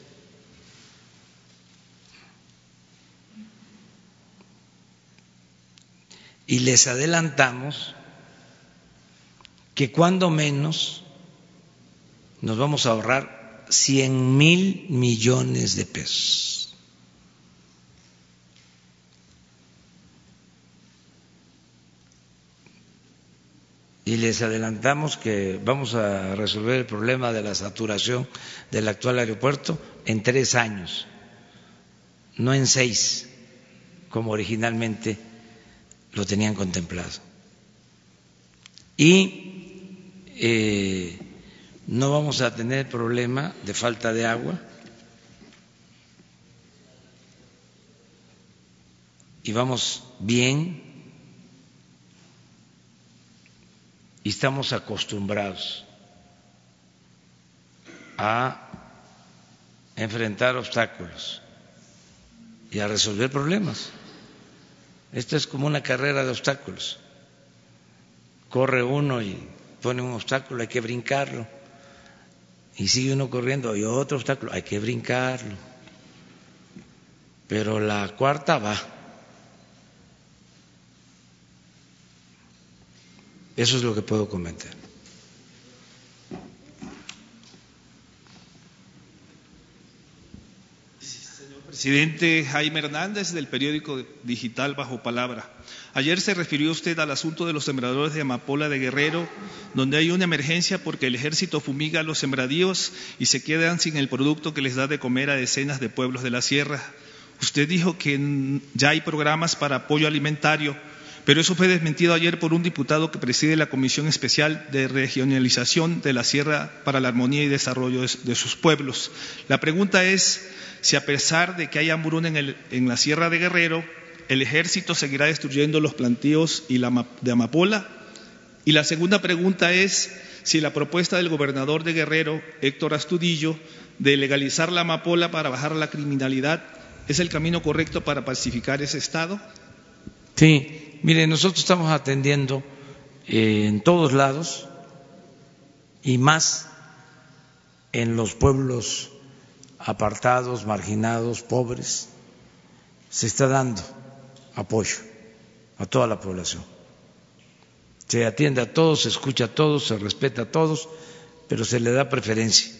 y les adelantamos que cuando menos nos vamos a ahorrar cien mil millones de pesos. Y les adelantamos que vamos a resolver el problema de la saturación del actual aeropuerto en tres años, no en seis, como originalmente lo tenían contemplado. Y eh, no vamos a tener problema de falta de agua. Y vamos bien y estamos acostumbrados a enfrentar obstáculos y a resolver problemas. Esto es como una carrera de obstáculos. Corre uno y pone un obstáculo, hay que brincarlo. Y sigue uno corriendo y otro obstáculo, hay que brincarlo. Pero la cuarta va. Eso es lo que puedo comentar. Presidente Jaime Hernández del periódico digital Bajo Palabra. Ayer se refirió usted al asunto de los sembradores de amapola de Guerrero, donde hay una emergencia porque el ejército fumiga los sembradíos y se quedan sin el producto que les da de comer a decenas de pueblos de la sierra. Usted dijo que ya hay programas para apoyo alimentario, pero eso fue desmentido ayer por un diputado que preside la Comisión Especial de Regionalización de la Sierra para la Armonía y Desarrollo de sus pueblos. La pregunta es si a pesar de que hay hambruna en, la Sierra de Guerrero, el ejército seguirá destruyendo los plantíos y la, de amapola. Y la segunda pregunta es si la propuesta del gobernador de Guerrero, Héctor Astudillo, de legalizar la amapola para bajar la criminalidad es el camino correcto para pacificar ese Estado. Sí, mire, nosotros estamos atendiendo eh, en todos lados y más en los pueblos apartados, marginados, pobres, se está dando apoyo a toda la población. Se atiende a todos, se escucha a todos, se respeta a todos, pero se le da preferencia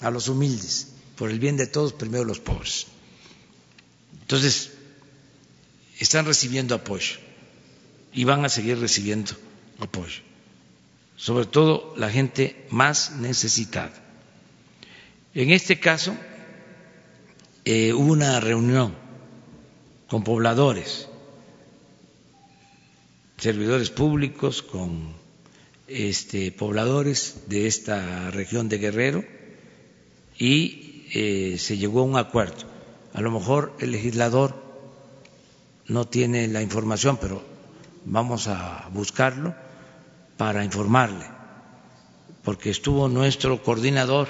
a los humildes, por el bien de todos, primero los pobres. Entonces, están recibiendo apoyo y van a seguir recibiendo apoyo, sobre todo la gente más necesitada. En este caso, eh, hubo una reunión con pobladores, servidores públicos, con este, pobladores de esta región de Guerrero y eh, se llegó a un acuerdo. A lo mejor el legislador no tiene la información, pero vamos a buscarlo para informarle, porque estuvo nuestro coordinador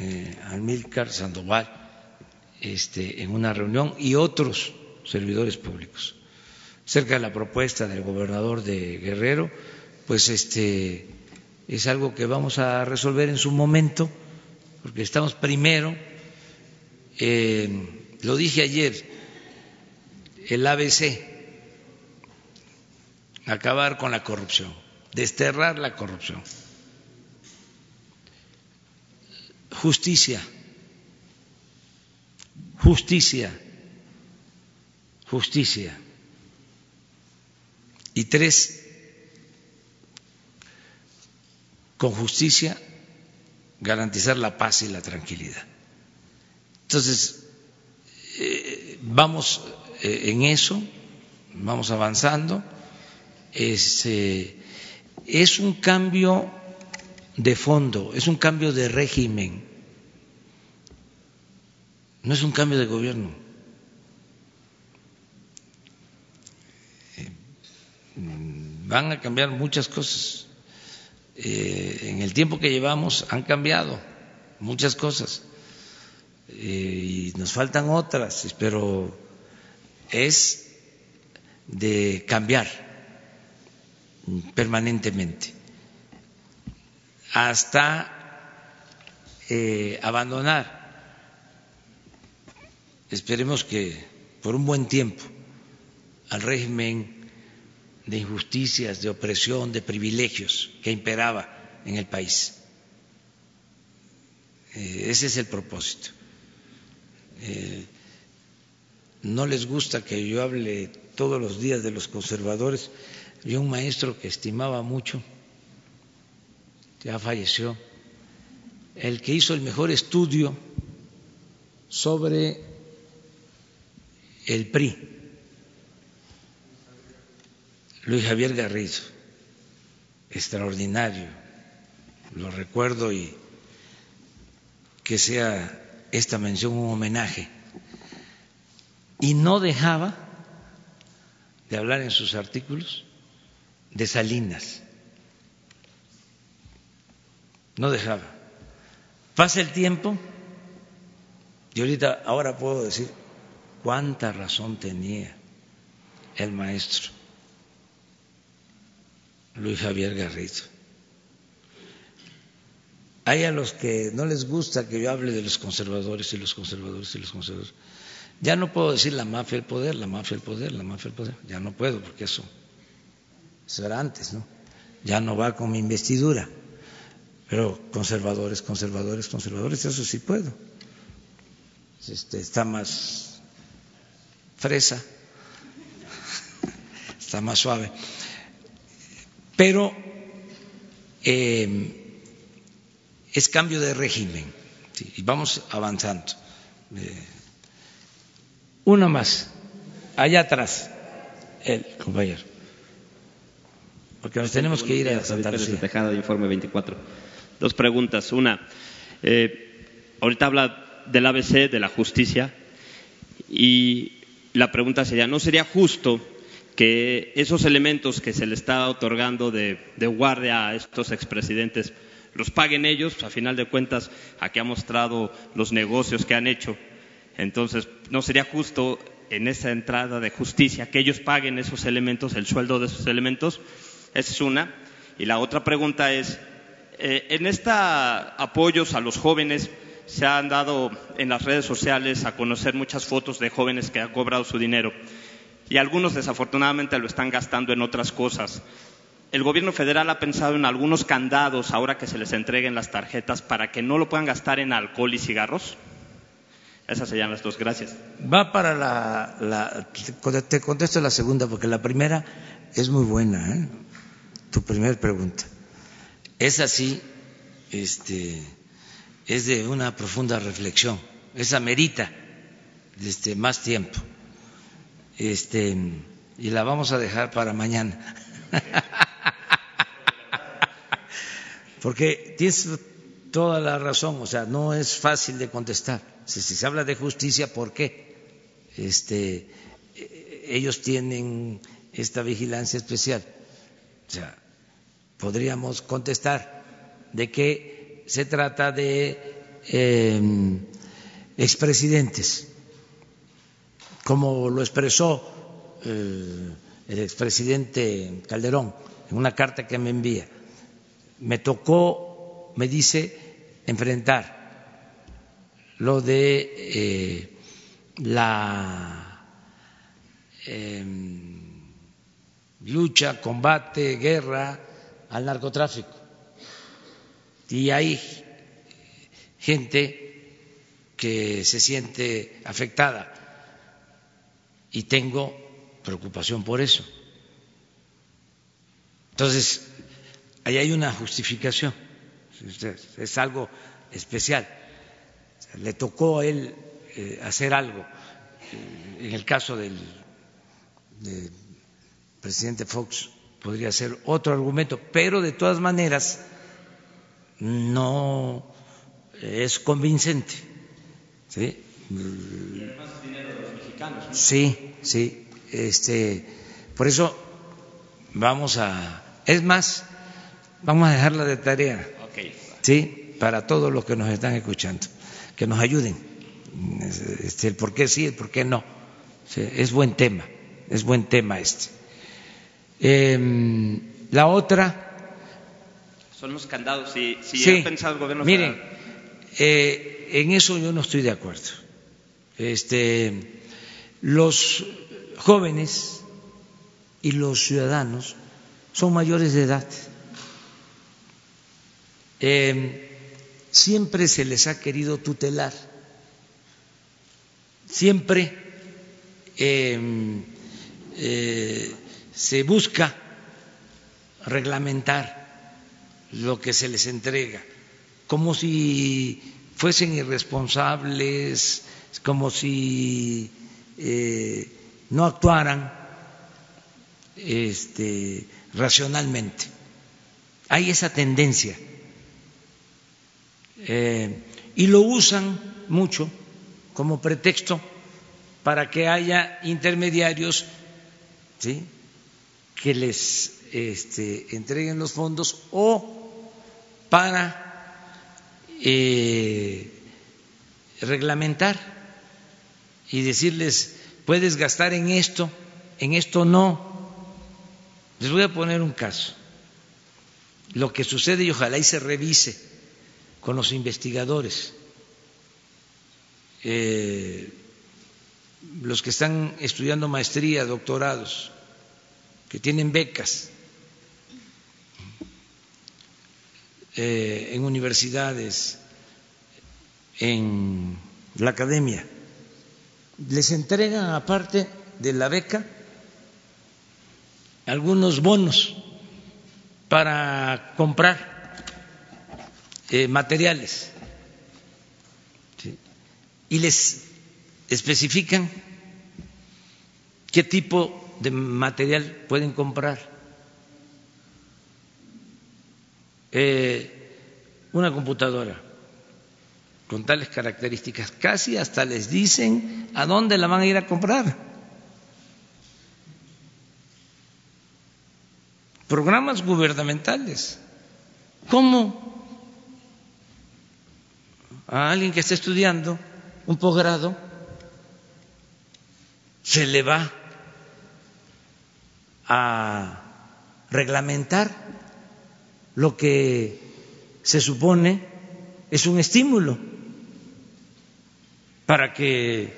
eh, Almílcar Sandoval este, en una reunión y otros servidores públicos. Cerca de la propuesta del gobernador de Guerrero, pues este es algo que vamos a resolver en su momento, porque estamos primero, eh, lo dije ayer, el ABC, acabar con la corrupción, desterrar la corrupción. justicia, justicia, justicia. Y tres, con justicia garantizar la paz y la tranquilidad. Entonces, eh, vamos eh, en eso, vamos avanzando. Es, es un cambio de fondo, es un cambio de régimen no es un cambio de gobierno. Eh, van a cambiar muchas cosas. Eh, en el tiempo que llevamos han cambiado muchas cosas eh, y nos faltan otras, pero es de cambiar permanentemente hasta abandonar esperemos que por un buen tiempo al régimen de injusticias, de opresión, de privilegios que imperaba en el país. Eh, ese es el propósito. Eh, no les gusta que yo hable todos los días de los conservadores. Yo un maestro que estimaba mucho, ya falleció, el que hizo el mejor estudio sobre el PRI, Luis Javier Garrido, extraordinario, lo recuerdo y que sea esta mención un homenaje. Y no dejaba de hablar en sus artículos de Salinas. No dejaba. Pasa el tiempo y ahorita, ahora puedo decir, cuánta razón tenía el maestro Luis Javier Garrido. Hay a los que no les gusta que yo hable de los conservadores y los conservadores y los conservadores. Ya no puedo decir la mafia el poder, la mafia el poder, la mafia el poder. Ya no puedo porque eso, eso era antes, ¿no? Ya no va con mi investidura. Pero conservadores, conservadores, conservadores, eso sí puedo. este, está más fresa, está más suave. Pero eh, es cambio de régimen y vamos avanzando. Eh, una más, allá atrás, el compañero. Porque nos tenemos que ir a Santa Lucía. Tejada, informe 24. Dos preguntas. Una, eh, ahorita habla del ABC, de la justicia, y la pregunta sería, ¿no sería justo que esos elementos que se le está otorgando de, de guardia a estos expresidentes los paguen ellos? A final de cuentas, aquí ha mostrado los negocios que han hecho. Entonces, ¿no sería justo en esa entrada de justicia que ellos paguen esos elementos, el sueldo de esos elementos? Esa es una. Y la otra pregunta es, eh, en esta apoyos a los jóvenes se han dado en las redes sociales a conocer muchas fotos de jóvenes que han cobrado su dinero y algunos desafortunadamente lo están gastando en otras cosas. ¿El gobierno federal ha pensado en algunos candados ahora que se les entreguen las tarjetas para que no lo puedan gastar en alcohol y cigarros? Esas serían las dos. Gracias. Va para la, la te contesto la segunda porque la primera es muy buena. ¿eh? Tu primera pregunta. Es así, este, es de una profunda reflexión. Esa merita este, más tiempo. Este, y la vamos a dejar para mañana. Porque tienes toda la razón, o sea, no es fácil de contestar. Si, si se habla de justicia, ¿por qué? Este, ellos tienen esta vigilancia especial. O sea, podríamos contestar de que se trata de eh, expresidentes, como lo expresó eh, el expresidente Calderón en una carta que me envía me tocó, me dice, enfrentar lo de eh, la eh, lucha, combate, guerra al narcotráfico. Y hay gente que se siente afectada y tengo preocupación por eso. Entonces, ahí hay una justificación, es algo especial. Le tocó a él eh, hacer algo. En el caso del, presidente Fox podría ser otro argumento, pero de todas maneras no es convincente. ¿sí? Sí, sí. Este, por eso vamos a. Es más, Vamos a dejarla de tarea. Sí, para todos los que nos están escuchando, que nos ayuden. Este, el por qué sí, el por qué no. es buen tema, es buen tema este. Em, la otra. Son los candados. Si, si ha pensado el gobierno Miren, eh, en eso yo no estoy de acuerdo. Este, los jóvenes y los ciudadanos son mayores de edad eh, siempre se les ha querido tutelar, siempre em, eh, se busca reglamentar lo que se les entrega, como si fuesen irresponsables, como si eh, no actuaran este, racionalmente. Hay esa tendencia eh, y lo usan mucho como pretexto para que haya intermediarios ¿sí? Que les este, entreguen los fondos o para eh, reglamentar y decirles puedes gastar en esto, en esto no. Les voy a poner un caso. Lo que sucede y ojalá y se revise con los investigadores, eh, los que están estudiando maestría, doctorados, que tienen becas eh, en universidades, en la academia les entregan, aparte de la beca, algunos bonos para comprar eh, materiales y les especifican qué tipo de material pueden comprar. Eh, una computadora con tales características, casi hasta les dicen a dónde la van a ir a comprar. Programas gubernamentales. ¿Cómo a alguien que está estudiando un posgrado se le va a reglamentar lo que se supone es un estímulo para que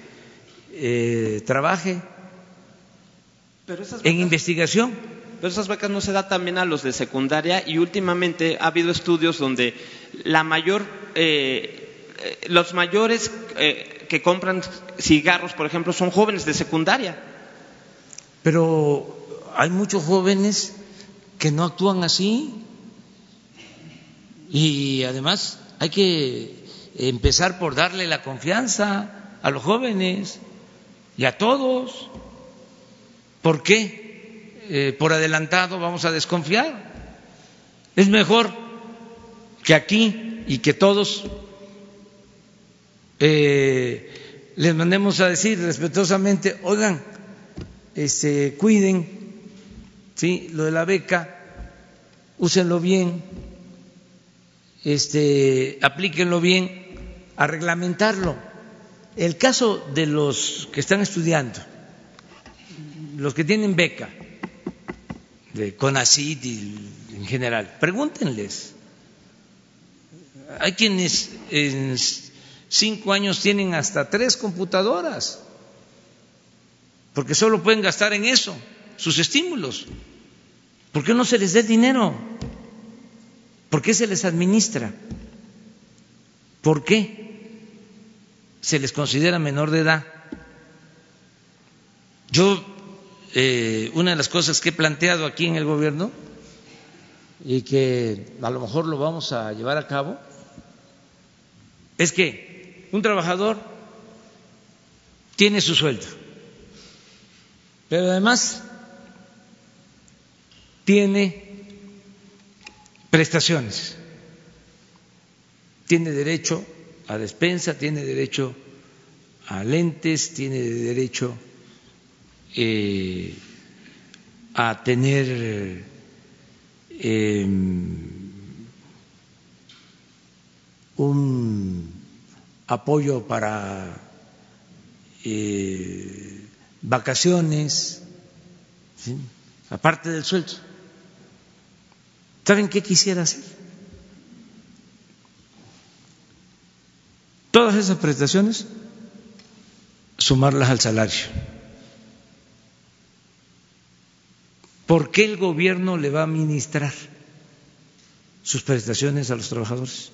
eh, trabaje Pero esas en investigación. Pero esas becas no se da también a los de secundaria y últimamente ha habido estudios donde la mayor, eh, eh, los mayores que compran cigarros, por ejemplo, son jóvenes de secundaria. Pero hay muchos jóvenes que no actúan así y además hay que empezar por darle la confianza a los jóvenes y a todos. ¿Por qué? Eh, por adelantado vamos a desconfiar. Es mejor que aquí y que todos eh, les mandemos a decir respetuosamente, oigan, este, cuiden, sí, lo de la beca, úsenlo bien, este, aplíquenlo bien, a reglamentarlo. El caso de los que están estudiando, los que tienen beca, de CONACYT y en general, pregúntenles. Hay quienes en cinco años tienen hasta tres computadoras, porque solo pueden gastar en eso sus estímulos. ¿Por qué no se les el dinero? ¿Por qué se les administra? ¿Por qué se les considera menor de edad? Yo, eh, una de las cosas que he planteado aquí en el gobierno y que a lo mejor lo vamos a llevar a cabo, es que un trabajador tiene su sueldo, pero además tiene prestaciones, tiene derecho a despensa, tiene derecho a lentes, tiene derecho eh, a tener eh, un apoyo para eh, vacaciones, aparte del sueldo. ¿Saben qué quisiera hacer? Todas esas prestaciones, sumarlas al salario. ¿Por qué el gobierno le va a administrar sus prestaciones a los trabajadores?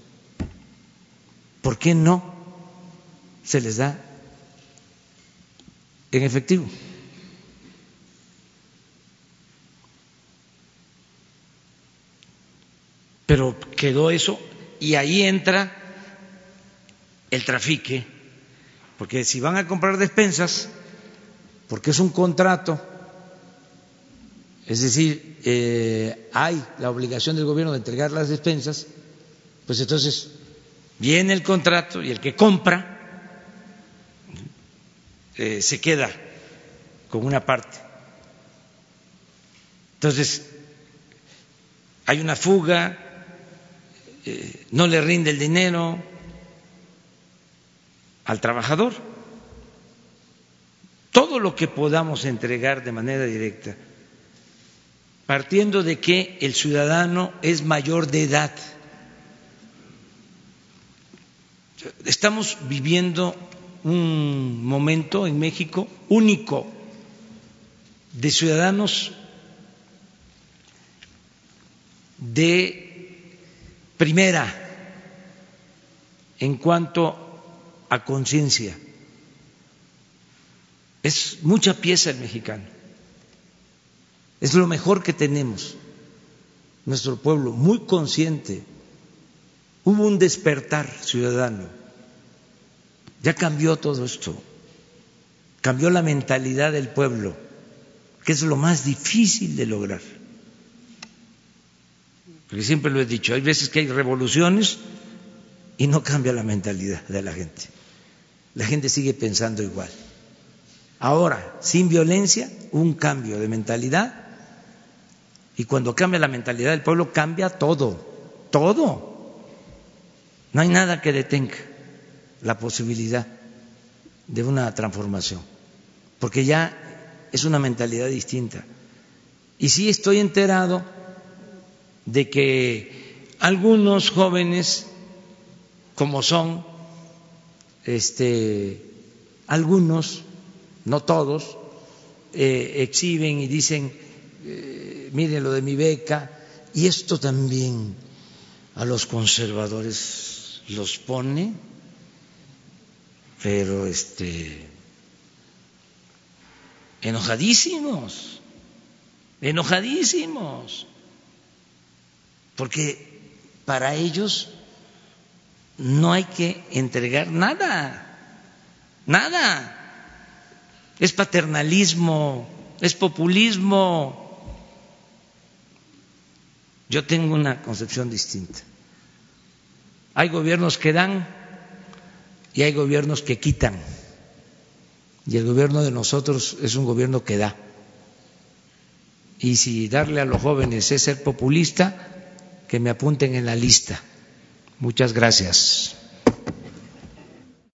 ¿Por qué no se les da en efectivo? Pero quedó eso y ahí entra el trafique, porque si van a comprar despensas, porque es un contrato, es decir, eh, hay la obligación del gobierno de entregar las despensas, pues entonces viene el contrato y el que compra eh, se queda con una parte. Entonces, hay una fuga, eh, no le rinde el dinero al trabajador. Todo lo que podamos entregar de manera directa, partiendo de que el ciudadano es mayor de edad. Estamos viviendo un momento en México único de ciudadanos de primera en cuanto a conciencia. Es mucha pieza el mexicano. Es lo mejor que tenemos. Nuestro pueblo, muy consciente. Hubo un despertar ciudadano. Ya cambió todo esto. Cambió la mentalidad del pueblo, que es lo más difícil de lograr. Porque siempre lo he dicho, hay veces que hay revoluciones y no cambia la mentalidad de la gente. La gente sigue pensando igual. Ahora, sin violencia, un cambio de mentalidad y cuando cambia la mentalidad del pueblo, cambia todo, todo. No hay nada que detenga la posibilidad de una transformación, porque ya es una mentalidad distinta. Y sí estoy enterado de que algunos jóvenes, como son, este, algunos, no todos, eh, exhiben y dicen, eh, miren lo de mi beca, y esto también a los conservadores los pone, pero este, enojadísimos, enojadísimos, porque para ellos no hay que entregar nada, nada. Es paternalismo, es populismo. Yo tengo una concepción distinta. Hay gobiernos que dan y hay gobiernos que quitan. Y el gobierno de nosotros es un gobierno que da. Y si darle a los jóvenes es ser populista, que me apunten en la lista. Muchas gracias.